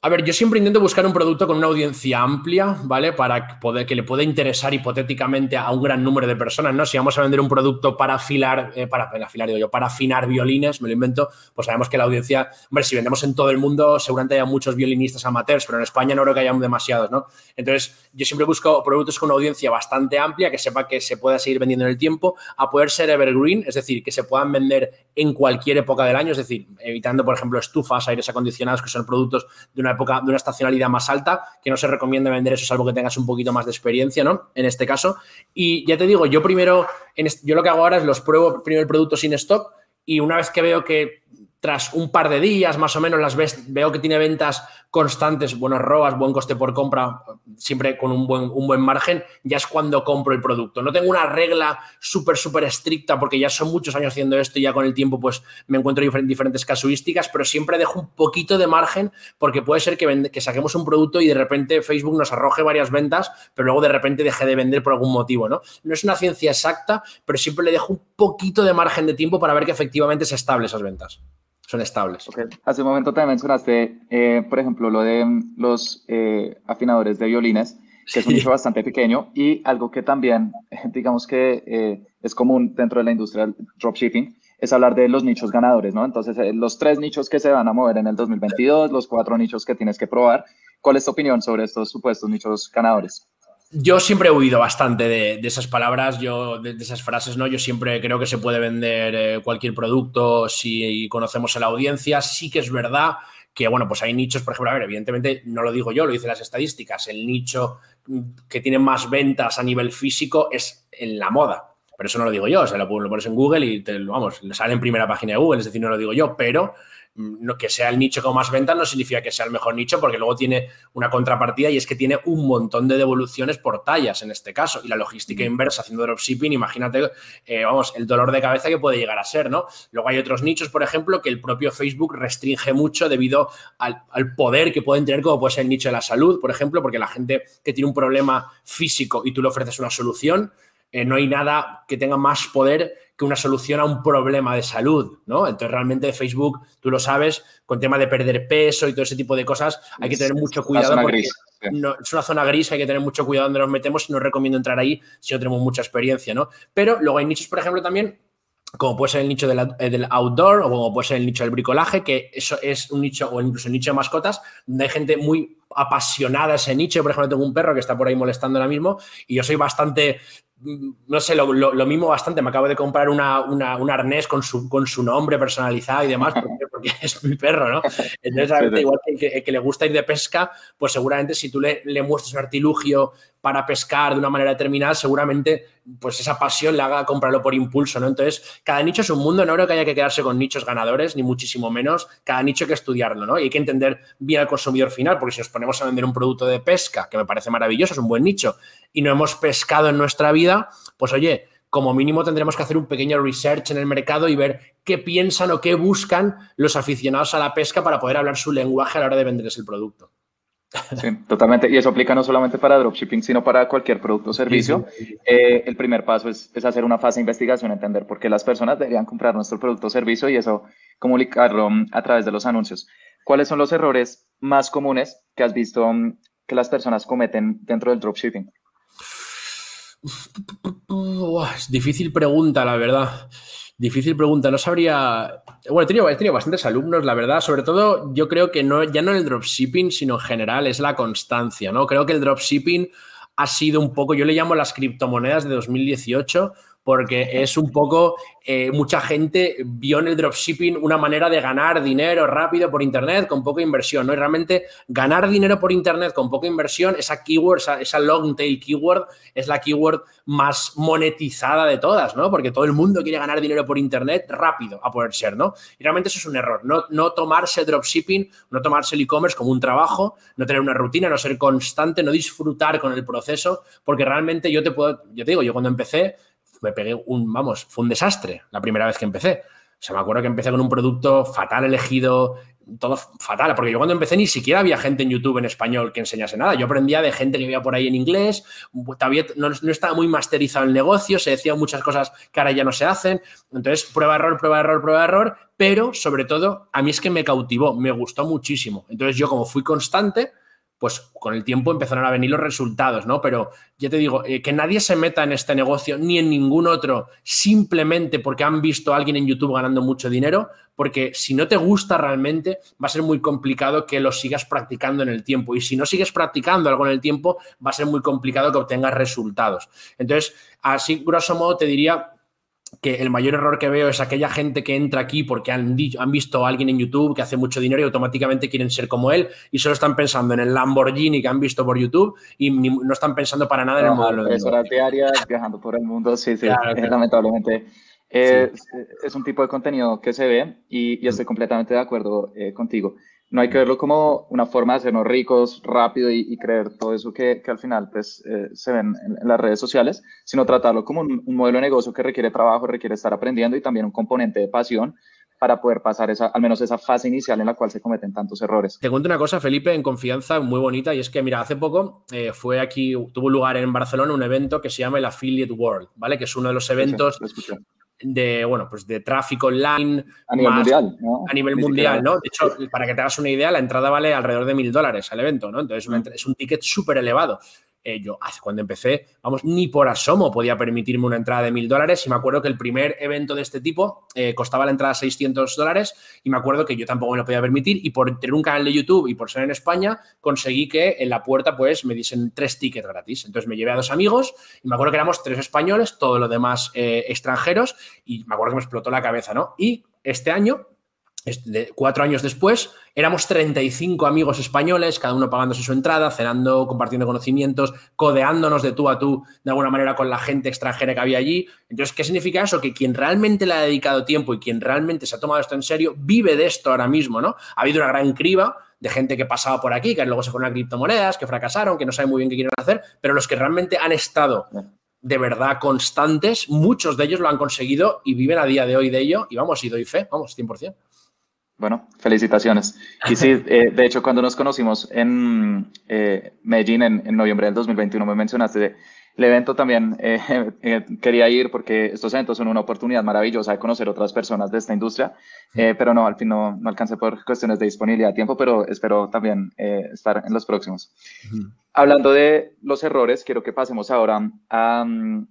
A ver, yo siempre intento buscar un producto con una audiencia amplia, ¿vale? Para poder, que le pueda interesar hipotéticamente a un gran número de personas, ¿no? Si vamos a vender un producto para afilar, eh, para, afilar, digo yo, para afinar violines, me lo invento, pues sabemos que la audiencia, hombre, si vendemos en todo el mundo, seguramente haya muchos violinistas amateurs, pero en España no creo que haya demasiados, ¿no? Entonces, yo siempre busco productos con una audiencia bastante amplia, que sepa que se pueda seguir vendiendo en el tiempo, a poder ser evergreen, es decir, que se puedan vender en cualquier época del año, es decir, evitando, por ejemplo, estufas, aires acondicionados, que son productos de época, de una estacionalidad más alta, que no se recomienda vender eso salvo que tengas un poquito más de experiencia, ¿no? En este caso. Y ya te digo, yo primero, en yo lo que hago ahora es los pruebo primero el producto sin stock y una vez que veo que tras un par de días más o menos las ves, veo que tiene ventas constantes, buenos ROAS, buen coste por compra, siempre con un buen, un buen margen, ya es cuando compro el producto. No tengo una regla súper, súper estricta porque ya son muchos años haciendo esto y ya con el tiempo pues me encuentro en diferentes casuísticas, pero siempre dejo un poquito de margen porque puede ser que, que saquemos un producto y de repente Facebook nos arroje varias ventas, pero luego de repente deje de vender por algún motivo, ¿no? No es una ciencia exacta, pero siempre le dejo un poquito de margen de tiempo para ver que efectivamente se estable esas ventas son estables. Hace un momento también mencionaste, eh, por ejemplo, lo de mm, los eh, afinadores de violines, que es un nicho bastante pequeño y algo que también, [laughs] digamos que eh, es común dentro de la industria del dropshipping, es hablar de los nichos ganadores, ¿no? Entonces, los tres nichos que se van a mover en el 2022, los cuatro nichos que tienes que probar. ¿Cuál es tu opinión sobre estos supuestos nichos ganadores? Yo siempre he huido bastante de, esas palabras, yo, de, esas frases, ¿no? Yo siempre creo que se puede vender eh, cualquier producto si conocemos a la audiencia. Sí que es verdad que, bueno, pues hay nichos, por ejemplo, a ver, evidentemente no lo digo yo, lo dicen las estadísticas, el nicho que tiene más ventas a nivel físico es en la moda. Pero eso no lo digo yo, o sea, lo, pones en Google y te, vamos, le sale en primera página de Google, es decir, no lo digo yo, pero no, que sea el nicho con más ventas no significa que sea el mejor nicho, porque luego tiene una contrapartida y es que tiene un montón de devoluciones por tallas en este caso. Y la logística inversa haciendo dropshipping, imagínate, eh, vamos, el dolor de cabeza que puede llegar a ser, ¿no? Luego hay otros nichos, por ejemplo, que el propio Facebook restringe mucho debido al, al poder que pueden tener, como puede ser el nicho de la salud, por ejemplo, porque la gente que tiene un problema físico y tú le ofreces una solución, eh, no hay nada que tenga más poder que una solución a un problema de salud, ¿no? Entonces, realmente Facebook, tú lo sabes, con tema de perder peso y todo ese tipo de cosas, hay que tener mucho cuidado porque es una zona gris, hay que tener mucho cuidado donde nos metemos y no recomiendo entrar ahí si no tenemos mucha experiencia, ¿no? Pero luego hay nichos, por ejemplo, también como puede ser el nicho eh, del, outdoor o como puede ser el nicho del bricolaje, que eso es un nicho, o incluso el nicho de mascotas, donde hay gente muy apasionada a ese nicho. Por ejemplo, tengo un perro que está por ahí molestando ahora mismo y yo soy bastante no sé, lo, lo, mismo bastante. Me acabo de comprar una, un arnés con su, con su nombre personalizado y demás, porque, es mi perro, ¿no? Entonces, igual que, que, le gusta ir de pesca, pues seguramente si tú le, le muestras un artilugio para pescar de una manera determinada, seguramente pues esa pasión le haga comprarlo por impulso, ¿no? Entonces, cada nicho es un mundo, no creo que haya que quedarse con nichos ganadores, ni muchísimo menos, cada nicho hay que estudiarlo, ¿no? Y hay que entender bien al consumidor final, porque si nos ponemos a vender un producto de pesca, que me parece maravilloso, es un buen nicho, y no hemos pescado en nuestra vida, pues oye, como mínimo tendremos que hacer un pequeño research en el mercado y ver qué piensan o qué buscan los aficionados a la pesca para poder hablar su lenguaje a la hora de venderles el producto. Sí, totalmente. Y eso aplica no solamente para dropshipping, sino para cualquier producto o servicio. Eh, el primer paso es, es, hacer una fase de investigación, entender por qué las personas deberían comprar nuestro producto o servicio y eso comunicarlo mm, a través de los anuncios. ¿Cuáles son los errores más comunes que has visto mm, que las personas cometen dentro del dropshipping? es difícil pregunta, la verdad. Difícil pregunta, no sabría. Bueno, he tenido, bastantes alumnos, la verdad. Sobre todo, yo creo que no, ya no en el dropshipping, sino en general, es la constancia, ¿no? Creo que el dropshipping ha sido un poco, yo le llamo las criptomonedas de 2018, porque es un poco, eh, mucha gente vio en el dropshipping una manera de ganar dinero rápido por Internet con poca inversión, ¿no? Y realmente ganar dinero por Internet con poca inversión, esa keyword, esa, long tail keyword, es la keyword más monetizada de todas, ¿no? Porque todo el mundo quiere ganar dinero por Internet rápido, a poder ser, ¿no? Y realmente eso es un error, no, no tomarse dropshipping, no tomarse el e-commerce como un trabajo, no tener una rutina, no ser constante, no disfrutar con el proceso, porque realmente yo te puedo, yo te digo, yo cuando empecé, me pegué un, vamos, fue un desastre la primera vez que empecé. O sea, me acuerdo que empecé con un producto fatal elegido, todo fatal, porque yo cuando empecé ni siquiera había gente en YouTube en español que enseñase nada. Yo aprendía de gente que vivía por ahí en inglés, todavía no, estaba muy masterizado el negocio, se decían muchas cosas que ahora ya no se hacen. Entonces, prueba, error, prueba, error, prueba, error, pero sobre todo a mí es que me cautivó, me gustó muchísimo. Entonces, yo como fui constante, pues con el tiempo empezaron a venir los resultados, ¿no? Pero ya te digo, eh, que nadie se meta en este negocio ni en ningún otro simplemente porque han visto a alguien en YouTube ganando mucho dinero, porque si no te gusta realmente, va a ser muy complicado que lo sigas practicando en el tiempo. Y si no sigues practicando algo en el tiempo, va a ser muy complicado que obtengas resultados. Entonces, así, grosso modo, te diría que el mayor error que veo es aquella gente que entra aquí porque han, han visto a alguien en YouTube que hace mucho dinero y automáticamente quieren ser como él y solo están pensando en el Lamborghini que han visto por YouTube y no están pensando para nada en el modelo de horas diarias, viajando por el mundo, sí, sí, lamentablemente. Es, un tipo de contenido que se ve y, estoy completamente de acuerdo eh, contigo no hay que verlo como una forma de hacernos ricos rápido y, creer todo eso que, que al final pues, eh, se ven en, las redes sociales, sino tratarlo como un, modelo de negocio que requiere trabajo, requiere estar aprendiendo y también un componente de pasión para poder pasar esa, al menos esa fase inicial en la cual se cometen tantos errores. Te cuento una cosa, Felipe, en confianza muy bonita, y es que, mira, hace poco eh, fue aquí, tuvo lugar en Barcelona un evento que se llama el Affiliate World, ¿vale? Que es uno de los eventos de, bueno, pues de tráfico online. A nivel mundial, A nivel mundial, ¿no? De hecho, para que te hagas una idea, la entrada vale alrededor de mil dólares al evento, ¿no? Entonces, es un ticket súper elevado. Eh, yo hace cuando empecé, vamos, ni por asomo podía permitirme una entrada de mil dólares y me acuerdo que el primer evento de este tipo eh, costaba la entrada 600 dólares y me acuerdo que yo tampoco me lo podía permitir y por tener un canal de YouTube y por ser en España conseguí que en la puerta pues me diesen tres tickets gratis. Entonces me llevé a dos amigos y me acuerdo que éramos tres españoles, todos los demás eh, extranjeros y me acuerdo que me explotó la cabeza, ¿no? Y este año cuatro años después, éramos 35 amigos españoles, cada uno pagándose su entrada, cenando, compartiendo conocimientos, codeándonos de tú a tú de alguna manera con la gente extranjera que había allí. Entonces, ¿qué significa eso? Que quien realmente le ha dedicado tiempo y quien realmente se ha tomado esto en serio, vive de esto ahora mismo, ¿no? Ha habido una gran criba de gente que pasaba por aquí, que luego se fueron a criptomonedas, que fracasaron, que no saben muy bien qué quieren hacer, pero los que realmente han estado de verdad constantes, muchos de ellos lo han conseguido y viven a día de hoy de ello, y vamos, y doy fe, vamos, 100%. Bueno, felicitaciones. Y sí, [laughs] eh, de hecho, cuando nos conocimos en eh, Medellín en, noviembre del 2021, me mencionaste el evento también. [laughs] Eh, quería ir porque estos eventos son una oportunidad maravillosa de conocer otras personas de esta industria, pero no, al fin no, no, alcancé por cuestiones de disponibilidad de tiempo, pero espero también estar en los próximos. Hablando de los errores, quiero que pasemos ahora a mm,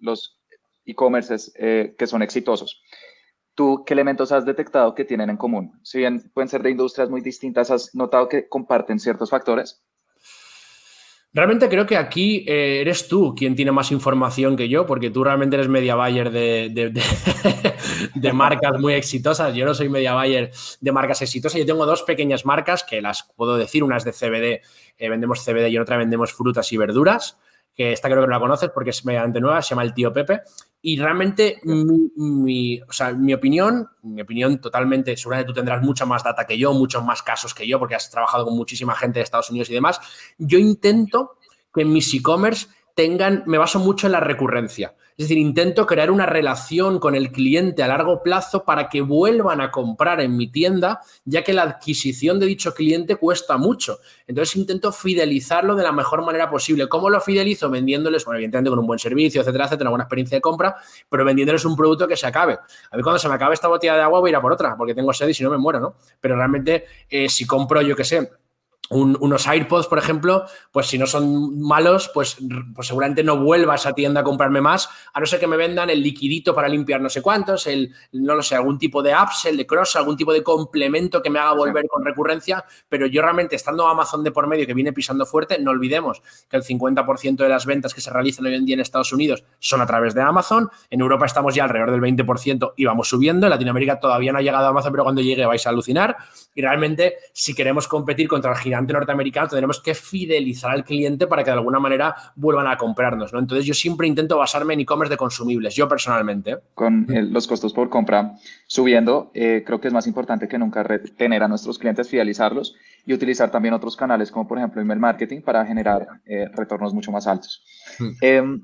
los e-commerces que son exitosos. ¿Tú qué elementos has detectado que tienen en común? Si bien pueden ser de industrias muy distintas, ¿has notado que comparten ciertos factores? Realmente creo que aquí eh, eres tú quien tiene más información que yo, porque tú realmente eres media buyer de, [laughs] marcas muy exitosas. Yo no soy media buyer de marcas exitosas. Yo tengo dos pequeñas marcas que las puedo decir. Una es de CBD, eh, vendemos CBD y otra vendemos frutas y verduras que esta creo que no la conoces porque es mediante nueva, se llama El Tío Pepe. Y realmente mi, o sea, mi opinión, mi opinión totalmente, seguramente tú tendrás mucha más data que yo, muchos más casos que yo, porque has trabajado con muchísima gente de Estados Unidos y demás. Yo intento que mis e-commerce tengan, me baso mucho en la recurrencia. Es decir, intento crear una relación con el cliente a largo plazo para que vuelvan a comprar en mi tienda, ya que la adquisición de dicho cliente cuesta mucho. Entonces intento fidelizarlo de la mejor manera posible. ¿Cómo lo fidelizo? Vendiéndoles, bueno, evidentemente con un buen servicio, etcétera, etcétera, una buena experiencia de compra, pero vendiéndoles un producto que se acabe. A mí cuando se me acabe esta botella de agua voy a ir a por otra, porque tengo sed y si no me muero, ¿no? Pero realmente, eh, si compro, yo qué sé, unos AirPods, por ejemplo, pues si no son malos, pues, pues, seguramente no vuelva a esa tienda a comprarme más, a no ser que me vendan el liquidito para limpiar no sé cuántos, el, no lo sé, algún tipo de apps, el de cross, algún tipo de complemento que me haga volver con recurrencia, pero yo realmente estando Amazon de por medio que viene pisando fuerte, no olvidemos que el 50% de las ventas que se realizan hoy en día en Estados Unidos son a través de Amazon, en Europa estamos ya alrededor del 20% y vamos subiendo, en Latinoamérica todavía no ha llegado a Amazon, pero cuando llegue vais a alucinar y realmente si queremos competir contra el gigante norteamericano, tendremos que fidelizar al cliente para que de alguna manera vuelvan a comprarnos. ¿no? Entonces, yo siempre intento basarme en e-commerce de consumibles, yo personalmente. Con eh, los costos por compra subiendo, eh, creo que es más importante que nunca retener a nuestros clientes, fidelizarlos y utilizar también otros canales, como por ejemplo email marketing, para generar eh, retornos mucho más altos. Hmm. Em,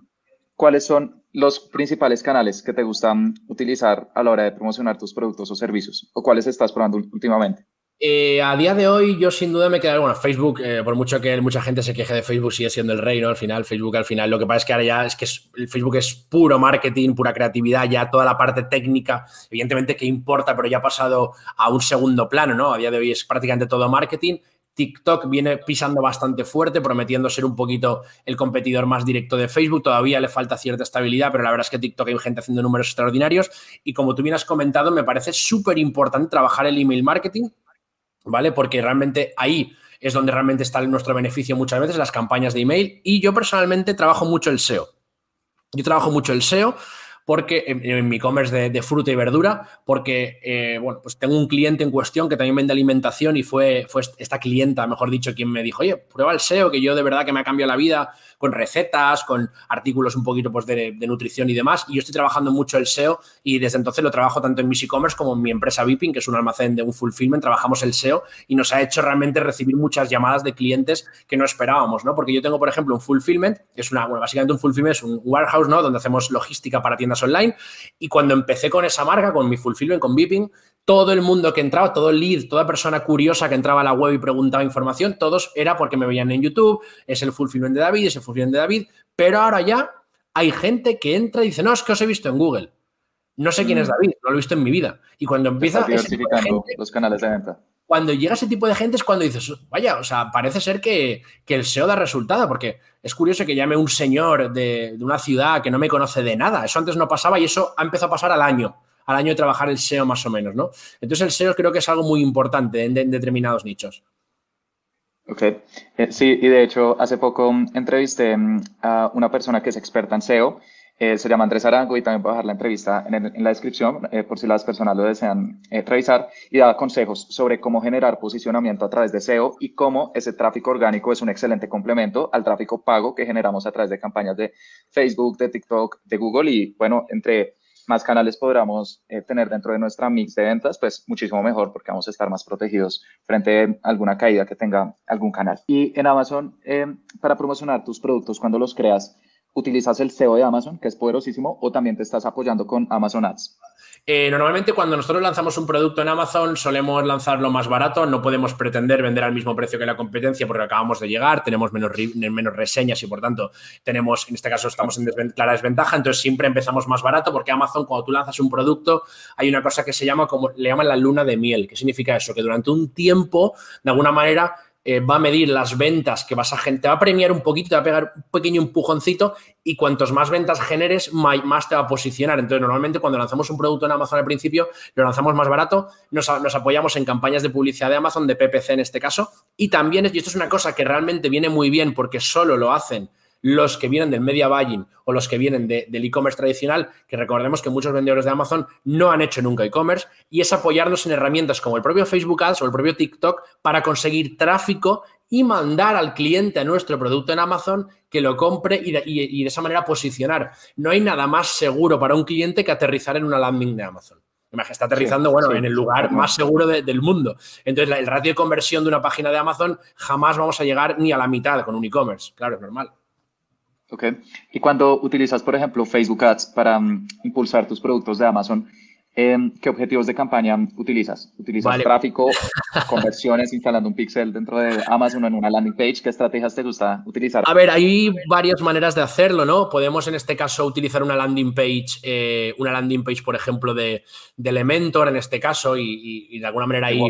¿Cuáles son los principales canales que te gustan utilizar a la hora de promocionar tus productos o servicios? ¿O cuáles estás probando últimamente? Eh, a día de hoy, yo sin duda me quedaría, bueno, Facebook, eh, por mucho que mucha gente se queje de Facebook, sigue siendo el rey, ¿no? Al final, Facebook, al final, lo que pasa es que ahora ya es que el Facebook es puro marketing, pura creatividad, ya toda la parte técnica, evidentemente que importa, pero ya ha pasado a un segundo plano, ¿no? A día de hoy es prácticamente todo marketing. TikTok viene pisando bastante fuerte, prometiendo ser un poquito el competidor más directo de Facebook. Todavía le falta cierta estabilidad, pero la verdad es que TikTok hay gente haciendo números extraordinarios. Y como tú bien has comentado, me parece súper importante trabajar el email marketing ¿vale? Porque realmente ahí es donde realmente está nuestro beneficio muchas veces, las campañas de email. Y yo personalmente trabajo mucho el SEO. Yo trabajo mucho el SEO porque en, mi e-commerce de, fruta y verdura, porque eh, bueno, pues tengo un cliente en cuestión que también vende alimentación y fue, fue esta clienta, mejor dicho, quien me dijo, oye, prueba el SEO, que yo de verdad que me ha cambiado la vida con recetas, con artículos un poquito pues, de, nutrición y demás. Y yo estoy trabajando mucho el SEO y desde entonces lo trabajo tanto en mis e-commerce como en mi empresa Viping, que es un almacén de un fulfillment, trabajamos el SEO y nos ha hecho realmente recibir muchas llamadas de clientes que no esperábamos, ¿no? Porque yo tengo, por ejemplo, un fulfillment, que es una, bueno, básicamente un fulfillment es un warehouse, ¿no? Donde hacemos logística para tiendas online. Y cuando empecé con esa marca, con mi fulfillment, con Viping, todo el mundo que entraba, todo el lead, toda persona curiosa que entraba a la web y preguntaba información, todos era porque me veían en YouTube, es el fulfillment de David, es el fulfillment de David, pero ahora ya hay gente que entra y dice, no, es que os he visto en Google. No sé quién es mm. David, no lo he visto en mi vida. Y cuando empieza... los canales de venta. Cuando llega ese tipo de gente es cuando dices, vaya, o sea, parece ser que, el SEO da resultado, porque es curioso que llame un señor de, de una ciudad que no me conoce de nada. Eso antes no pasaba y eso ha empezado a pasar al año al año de trabajar el SEO más o menos, ¿no? Entonces el SEO creo que es algo muy importante en, determinados nichos. Ok, eh, sí, y de hecho hace poco entrevisté mm, a una persona que es experta en SEO, eh, se llama Andrés Arango y también voy a dejar la entrevista en, la descripción eh, por si las personas lo desean revisar y da consejos sobre cómo generar posicionamiento a través de SEO y cómo ese tráfico orgánico es un excelente complemento al tráfico pago que generamos a través de campañas de Facebook, de TikTok, de Google y bueno, entre más canales podamos eh, tener dentro de nuestra mix de ventas, pues muchísimo mejor porque vamos a estar más protegidos frente a alguna caída que tenga algún canal. Y en Amazon, eh, para promocionar tus productos cuando los creas, ¿utilizas el SEO de Amazon, que es poderosísimo, o también te estás apoyando con Amazon Ads? Eh, normalmente cuando nosotros lanzamos un producto en Amazon solemos lanzarlo más barato, no podemos pretender vender al mismo precio que la competencia porque acabamos de llegar, tenemos menos, menos reseñas y por tanto tenemos, en este caso estamos en clara desventaja, entonces siempre empezamos más barato porque Amazon cuando tú lanzas un producto hay una cosa que se llama como le llaman la luna de miel, ¿qué significa eso? Que durante un tiempo de alguna manera eh, va a medir las ventas que vas a gente, te va a premiar un poquito, te va a pegar un pequeño empujoncito y cuantos más ventas generes, más te va a posicionar. Entonces, normalmente cuando lanzamos un producto en Amazon al principio, lo lanzamos más barato, nos, apoyamos en campañas de publicidad de Amazon, de PPC en este caso, y también, y esto es una cosa que realmente viene muy bien porque solo lo hacen los que vienen del media buying o los que vienen del e-commerce tradicional, que recordemos que muchos vendedores de Amazon no han hecho nunca e-commerce, y es apoyarnos en herramientas como el propio Facebook Ads o el propio TikTok para conseguir tráfico y mandar al cliente a nuestro producto en Amazon que lo compre y de, esa manera posicionar. No hay nada más seguro para un cliente que aterrizar en una landing de Amazon. Está aterrizando, bueno, en el lugar más seguro del mundo. Entonces, el ratio de conversión de una página de Amazon jamás vamos a llegar ni a la mitad con un e-commerce. Claro, es normal. Ok. Y cuando utilizas, por ejemplo, Facebook Ads para mm, impulsar tus productos de Amazon, em, ¿qué objetivos de campaña utilizas? ¿Utilizas tráfico, [laughs] conversiones, instalando un pixel dentro de Amazon en una landing page? ¿Qué estrategias te gusta utilizar? A ver, hay varias maneras de hacerlo, ¿no? Podemos en este caso utilizar una landing page, eh, una landing page, por ejemplo, de, de Elementor en este caso y, de alguna manera ahí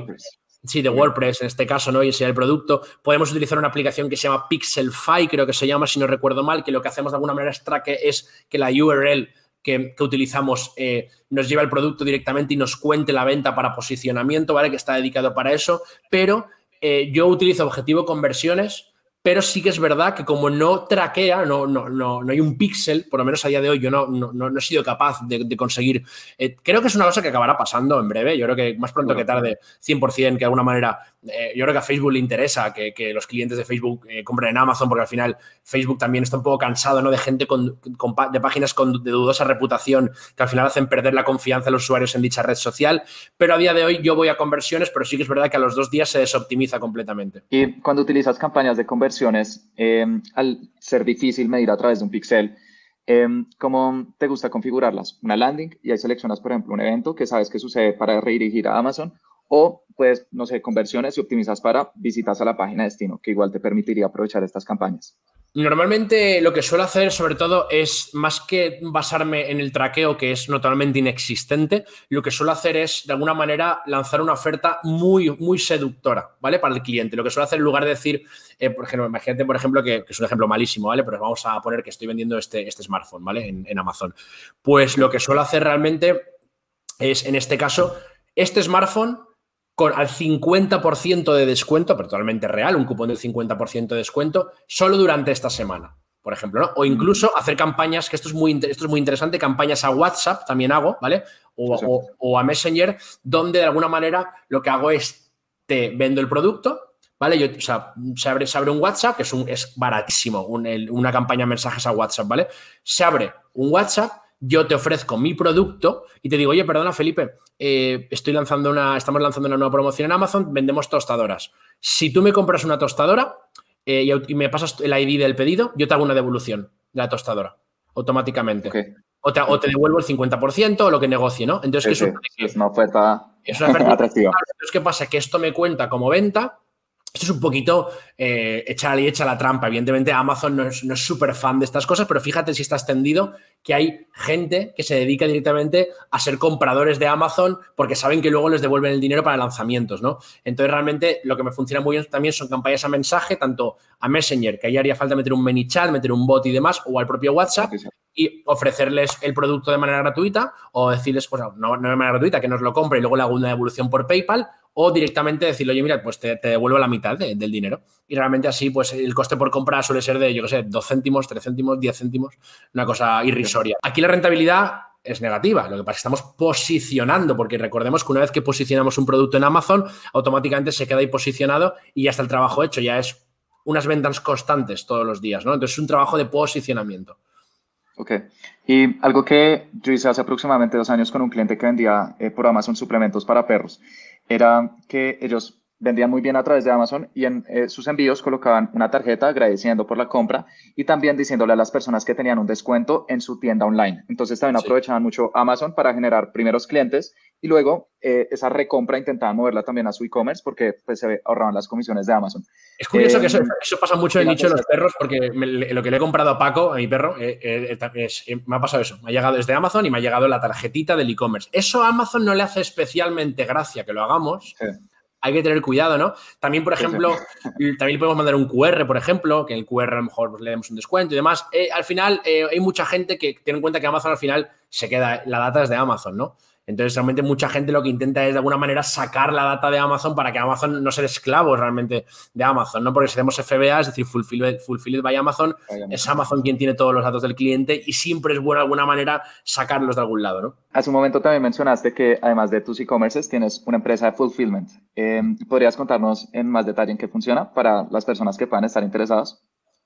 Sí, de WordPress en este caso, ¿no? Y enseñar el producto. Podemos utilizar una aplicación que se llama Pixelfy, creo que se llama, si no recuerdo mal, que lo que hacemos de alguna manera es, traque, es que la URL que, utilizamos eh, nos lleva el producto directamente y nos cuente la venta para posicionamiento, ¿vale? Que está dedicado para eso. Pero eh, yo utilizo objetivo conversiones pero sí que es verdad que como no traquea, no, no, no, no hay un píxel, por lo menos a día de hoy yo no, no, no he sido capaz de, conseguir. Eh, creo que es una cosa que acabará pasando en breve. Yo creo que más pronto que tarde, 100%, que de alguna manera, eh, yo creo que a Facebook le interesa que, que los clientes de Facebook eh, compren en Amazon, porque al final Facebook también está un poco cansado ¿no? de gente con, de páginas con, de dudosa reputación que al final hacen perder la confianza de los usuarios en dicha red social. Pero a día de hoy yo voy a conversiones, pero sí que es verdad que a los dos días se desoptimiza completamente. Y cuando utilizas campañas de conversión, eh, al ser difícil medir a través de un pixel, eh, ¿cómo te gusta configurarlas? Una landing y ahí seleccionas, por ejemplo, un evento que sabes que sucede para redirigir a Amazon o pues, no sé, conversiones y optimizas para visitas a la página de destino, que igual te permitiría aprovechar estas campañas. Normalmente lo que suelo hacer sobre todo es, más que basarme en el traqueo, que es notablemente inexistente, lo que suelo hacer es, de alguna manera, lanzar una oferta muy, muy seductora, ¿vale? Para el cliente. Lo que suelo hacer en lugar de decir, eh, por ejemplo, imagínate, por ejemplo, que, es un ejemplo malísimo, ¿vale? Pero vamos a poner que estoy vendiendo este, este smartphone, ¿vale? En, en Amazon. Pues lo que suelo hacer realmente es, en este caso, este smartphone con al 50% de descuento, pero totalmente real, un cupón del 50% de descuento, solo durante esta semana, por ejemplo, ¿no? O incluso hacer campañas, que esto es muy, esto es muy interesante, campañas a WhatsApp también hago, ¿vale? O, a Messenger, donde de alguna manera lo que hago es te vendo el producto, ¿vale? Yo, o sea, se abre, se abre un WhatsApp, que es, un, es baratísimo, una campaña de mensajes a WhatsApp, ¿vale? Se abre un WhatsApp yo te ofrezco mi producto y te digo, oye, perdona, Felipe, eh, estoy lanzando una, estamos lanzando una nueva promoción en Amazon, vendemos tostadoras. Si tú me compras una tostadora eh, y, me pasas el ID del pedido, yo te hago una devolución de la tostadora automáticamente. O, te, o, te, devuelvo el 50% o lo que negocie, ¿no? Entonces, es una oferta, es una oferta [laughs] atractiva. Entonces, ¿qué pasa? Que esto me cuenta como venta esto es un poquito eh, echar y echa la trampa. Evidentemente, Amazon no es súper fan de estas cosas, pero fíjate si está extendido que hay gente que se dedica directamente a ser compradores de Amazon porque saben que luego les devuelven el dinero para lanzamientos, ¿no? Entonces, realmente lo que me funciona muy bien también son campañas a mensaje, tanto a Messenger, que ahí haría falta meter un mini chat, meter un bot y demás, o al propio WhatsApp, y ofrecerles el producto de manera gratuita, o decirles, pues no, no de manera gratuita, que nos lo compre y luego le hago una devolución por PayPal, o directamente decirle, oye, mira, pues te, devuelvo la mitad del dinero. Y realmente así, pues el coste por compra suele ser de, yo qué sé, 2 céntimos, 3 céntimos, 10 céntimos, una cosa irrisoria. Aquí la rentabilidad es negativa. Lo que pasa es que estamos posicionando, porque recordemos que una vez que posicionamos un producto en Amazon, automáticamente se queda ahí posicionado y ya está el trabajo hecho, ya es unas ventas constantes todos los días, ¿no? Entonces es un trabajo de posicionamiento. Ok. Y algo que yo hice hace aproximadamente dos años con un cliente que vendía eh, por Amazon suplementos para perros era que ellos vendían muy bien a través de Amazon y en eh, sus envíos colocaban una tarjeta agradeciendo por la compra y también diciéndole a las personas que tenían un descuento en su tienda online. Entonces también aprovechaban mucho Amazon para generar primeros clientes y luego eh, esa recompra intentaban moverla también a su e-commerce porque pues, se ahorraban las comisiones de Amazon. Es curioso que eso, em, pasa mucho en el nicho de los perros porque lo que le he comprado a Paco, a mi perro, eh, me ha pasado eso. Me ha llegado desde Amazon y me ha llegado la tarjetita del e-commerce. Eso a Amazon no le hace especialmente gracia que lo hagamos hay que tener cuidado, ¿no? También, por ejemplo, también podemos mandar un QR, por ejemplo, que en el QR a lo mejor pues, le demos un descuento y demás. Eh, al final, eh, hay mucha gente que tiene en cuenta que Amazon al final se queda, la data es de Amazon, ¿no? Entonces, realmente mucha gente lo que intenta es de alguna manera sacar la data de Amazon para que Amazon no sea esclavo realmente de Amazon, ¿no? Porque si hacemos FBA, es decir, Fulfilled, fulfilled by Amazon, es Amazon quien tiene todos los datos del cliente y siempre es bueno de alguna manera sacarlos de algún lado, ¿no? Hace un momento también mencionaste que además de tus e-commerces tienes una empresa de fulfillment. Em, ¿Podrías contarnos en más detalle en qué funciona para las personas que puedan estar interesadas?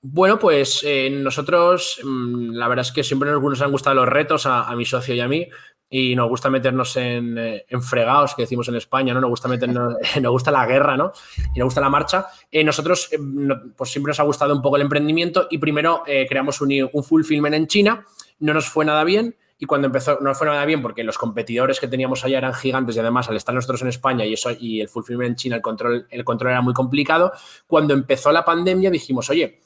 Bueno, pues eh, nosotros, mm, la verdad es que siempre nos han gustado los retos a, a, mi socio y a mí y nos gusta meternos en, eh, en, fregados, que decimos en España, ¿no? Nos gusta meternos, [laughs] nos gusta la guerra, ¿no? Y nos gusta la marcha. Eh, nosotros, eh, pues siempre nos ha gustado un poco el emprendimiento y primero creamos un, un fulfillment en China, no nos fue nada bien y cuando empezó no fue nada bien porque los competidores que teníamos allá eran gigantes y además al estar nosotros en España y eso y el fulfillment en China el control el control era muy complicado cuando empezó la pandemia dijimos oye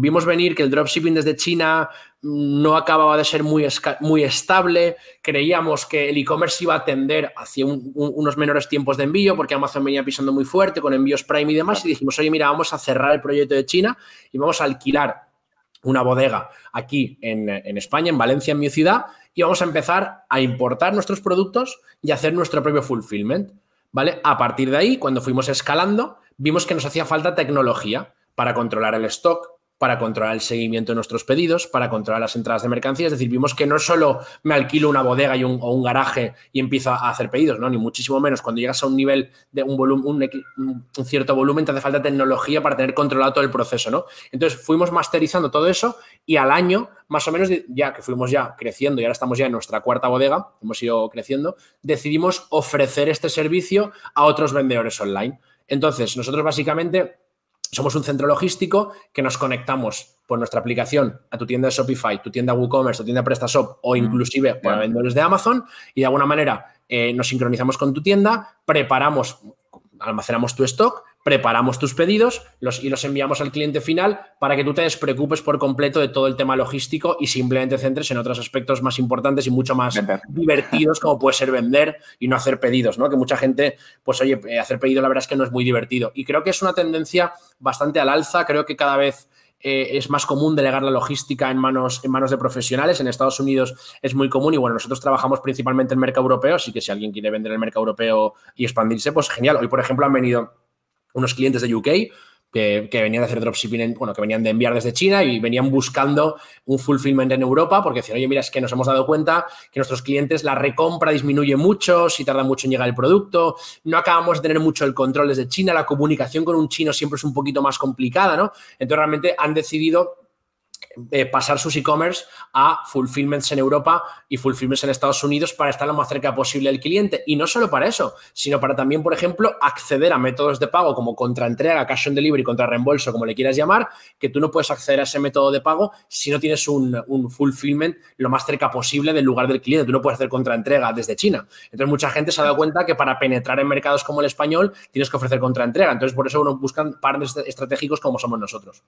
vimos venir que el dropshipping desde China no acababa de ser muy, muy estable, creíamos que el e-commerce iba a tender hacia unos menores tiempos de envío porque Amazon venía pisando muy fuerte con envíos Prime y demás y dijimos, oye, mira, vamos a cerrar el proyecto de China y vamos a alquilar una bodega aquí en, en España, en Valencia, en mi ciudad, y vamos a empezar a importar nuestros productos y hacer nuestro propio fulfillment. ¿Vale? A partir de ahí, cuando fuimos escalando, vimos que nos hacía falta tecnología para controlar el stock, para controlar el seguimiento de nuestros pedidos, para controlar las entradas de mercancías. Es decir, vimos que no solo me alquilo una bodega y un, o un garaje y empiezo a hacer pedidos, ¿no? Ni muchísimo menos. Cuando llegas a un nivel de un, un, cierto volumen, te hace falta tecnología para tener controlado todo el proceso, ¿no? Entonces fuimos masterizando todo eso y al año, más o menos, ya que fuimos ya creciendo y ahora estamos ya en nuestra cuarta bodega, hemos ido creciendo, decidimos ofrecer este servicio a otros vendedores online. Entonces, nosotros básicamente somos un centro logístico que nos conectamos por nuestra aplicación a tu tienda de Shopify, tu tienda WooCommerce, tu tienda PrestaShop o inclusive por vendedores de Amazon y de alguna manera eh, nos sincronizamos con tu tienda, preparamos, almacenamos tu stock, preparamos tus pedidos los, y los enviamos al cliente final para que tú te despreocupes por completo de todo el tema logístico y simplemente centres en otros aspectos más importantes y mucho más divertidos como puede ser vender y no hacer pedidos, ¿no? Que mucha gente, pues oye, eh, hacer pedidos la verdad es que no es muy divertido. Y creo que es una tendencia bastante al alza, creo que cada vez eh, es más común delegar la logística en manos, en manos de profesionales. En Estados Unidos es muy común y bueno, nosotros trabajamos principalmente en el mercado europeo, así que si alguien quiere vender el mercado europeo y expandirse, pues genial. Hoy, por ejemplo, han venido unos clientes de UK que, venían de hacer dropshipping, bueno, que venían de enviar desde China y venían buscando un fulfillment en Europa porque decían, oye, mira, es que nos hemos dado cuenta que nuestros clientes la recompra disminuye mucho, si tarda mucho en llegar el producto, no acabamos de tener mucho el control desde China, la comunicación con un chino siempre es un poquito más complicada, ¿no? Entonces realmente han decidido eh, pasar sus e-commerce a fulfillments en Europa y fulfillments en Estados Unidos para estar lo más cerca posible del cliente. Y no solo para eso, sino para también, por ejemplo, acceder a métodos de pago como contraentrega, cash on delivery, contra reembolso, como le quieras llamar, que tú no puedes acceder a ese método de pago si no tienes un, fulfillment lo más cerca posible del lugar del cliente. Tú no puedes hacer contraentrega desde China. Entonces, mucha gente se ha dado cuenta que para penetrar en mercados como el español tienes que ofrecer contraentrega. Entonces, por eso buscan partners estratégicos como somos nosotros.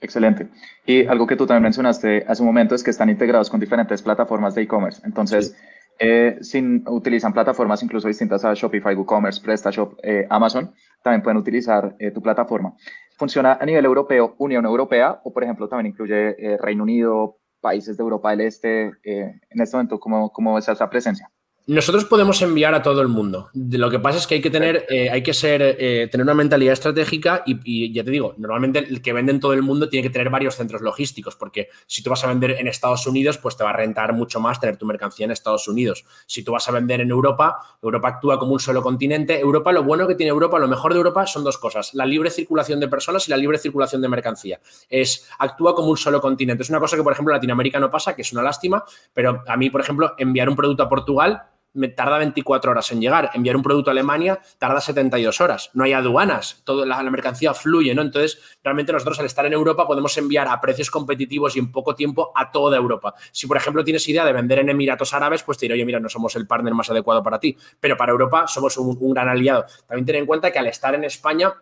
Excelente. Y algo que tú también mencionaste hace un momento es que están integrados con diferentes plataformas de e-commerce. Entonces, eh, si utilizan plataformas incluso distintas a Shopify, WooCommerce, PrestaShop, eh, Amazon, también pueden utilizar eh, tu plataforma. ¿Funciona a nivel europeo, Unión Europea, o por ejemplo también incluye Reino Unido, países de Europa del Este? en este momento, ¿cómo, cómo es esa presencia? Nosotros podemos enviar a todo el mundo. Lo que pasa es que hay que tener, eh, hay que ser, eh, tener una mentalidad estratégica y, ya te digo, normalmente el que vende en todo el mundo tiene que tener varios centros logísticos, porque si tú vas a vender en Estados Unidos, pues te va a rentar mucho más tener tu mercancía en Estados Unidos. Si tú vas a vender en Europa, Europa actúa como un solo continente. Europa, lo bueno que tiene Europa, lo mejor de Europa son dos cosas: la libre circulación de personas y la libre circulación de mercancía. Es actúa como un solo continente. Es una cosa que, por ejemplo, en Latinoamérica no pasa, que es una lástima, pero a mí, por ejemplo, enviar un producto a Portugal me tarda 24 horas en llegar. Enviar un producto a Alemania tarda 72 horas. No hay aduanas, toda la, mercancía fluye, ¿no? Entonces, realmente nosotros al estar en Europa podemos enviar a precios competitivos y en poco tiempo a toda Europa. Si, por ejemplo, tienes idea de vender en Emiratos Árabes, pues te diré, oye, mira, no somos el partner más adecuado para ti. Pero para Europa somos un, un gran aliado. También ten en cuenta que al estar en España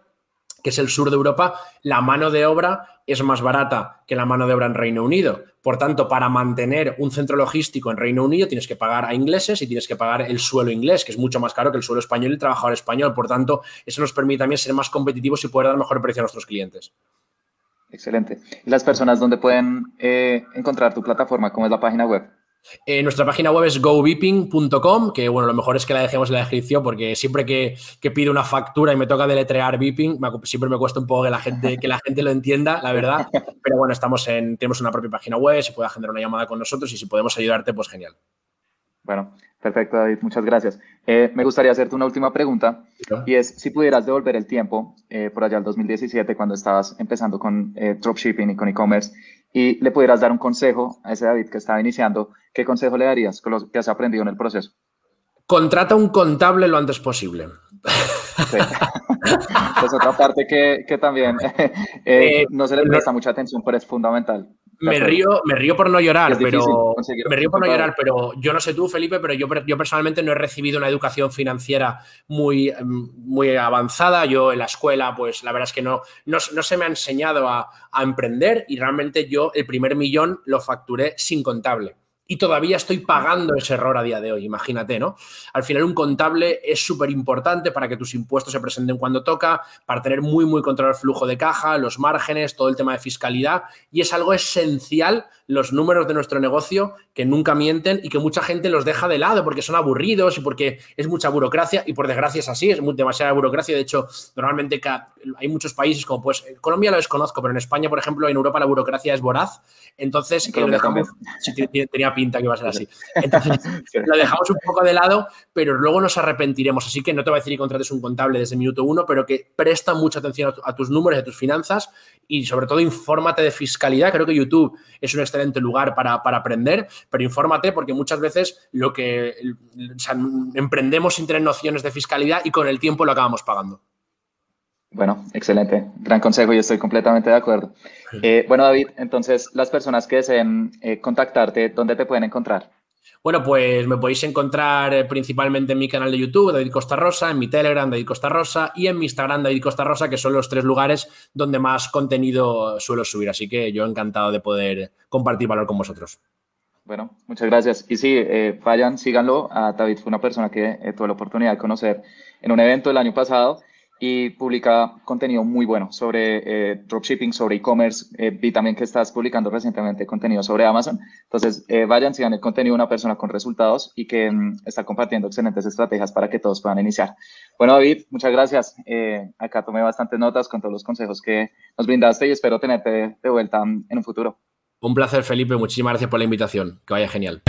que es el sur de Europa, la mano de obra es más barata que la mano de obra en Reino Unido. Por tanto, para mantener un centro logístico en Reino Unido tienes que pagar a ingleses y tienes que pagar el suelo inglés, que es mucho más caro que el suelo español y el trabajador español. Por tanto, eso nos permite también ser más competitivos y poder dar mejor precio a nuestros clientes. Excelente. ¿Y las personas dónde pueden eh, encontrar tu plataforma? ¿Cómo es la página web? Eh, nuestra página web es gobeeping.com, que bueno, lo mejor es que la dejemos en la descripción porque siempre que, pido una factura y me toca deletrear beeping, siempre me cuesta un poco que la gente, que la gente lo entienda, la verdad. Pero bueno, estamos en, tenemos una propia página web, se puede agendar una llamada con nosotros y si podemos ayudarte, pues genial. Bueno, perfecto, David, muchas gracias. Eh, me gustaría hacerte una última pregunta y es si pudieras devolver el tiempo eh, por allá al 2017 cuando estabas empezando con dropshipping y con e-commerce y le pudieras dar un consejo a ese David que estaba iniciando, ¿qué consejo le darías con lo que has aprendido en el proceso? Contrata un contable lo antes posible. Sí. [laughs] pues otra parte que, que también [laughs] eh, eh, no se le presta mucha atención, pero es fundamental. Me río, me río por no llorar, pero me río por no llorar, pero yo no sé tú, Felipe, pero yo, yo personalmente no he recibido una educación financiera muy, muy avanzada. Yo en la escuela, pues la verdad es que no, no, se me ha enseñado a, a emprender y realmente yo el primer millón lo facturé sin contable y todavía estoy pagando ese error a día de hoy, imagínate, ¿no? Al final un contable es súper importante para que tus impuestos se presenten cuando toca, para tener muy, muy controlado el flujo de caja, los márgenes, todo el tema de fiscalidad y es algo esencial los números de nuestro negocio que nunca mienten y que mucha gente los deja de lado porque son aburridos y porque es mucha burocracia y por desgracia es así, es muy, demasiada burocracia. De hecho, normalmente hay muchos países como pues Colombia lo desconozco, pero en España, por ejemplo, en Europa la burocracia es voraz. Entonces, lo dejamos, [laughs] tenía pinta que iba a ser así. Entonces, [laughs] lo dejamos un poco de lado, pero luego nos arrepentiremos. Así que no te voy a decir que contrates un contable desde el minuto uno, pero que presta mucha atención a, tus números a tus finanzas y sobre todo infórmate de fiscalidad. Creo que YouTube es un excelente lugar para, aprender, pero infórmate porque muchas veces lo que emprendemos sin tener nociones de fiscalidad y con el tiempo lo acabamos pagando. Bueno, excelente. Gran consejo y estoy completamente de acuerdo. Eh, bueno, David, entonces las personas que deseen eh, contactarte, ¿dónde te pueden encontrar? Bueno, pues me podéis encontrar eh, principalmente en mi canal de YouTube, David Costa Rosa, en mi Telegram, David Costa Rosa, y en mi Instagram, David Costa Rosa, que son los tres lugares donde más contenido suelo subir. Así que yo encantado de poder compartir valor con vosotros. Bueno, muchas gracias. Y sí, vayan, síganlo. A David fue una persona que tuve la oportunidad de conocer en un evento el año pasado y publica contenido muy bueno sobre eh, dropshipping, sobre e-commerce. Eh, vi también que estás publicando recientemente contenido sobre Amazon. Entonces, eh, vayan, sigan el contenido de una persona con resultados y que mm, está compartiendo excelentes estrategias para que todos puedan iniciar. Bueno, David, muchas gracias. acá tomé bastantes notas con todos los consejos que nos brindaste y espero tenerte de vuelta en un futuro. Un placer, Felipe. Muchísimas gracias por la invitación. Que vaya genial.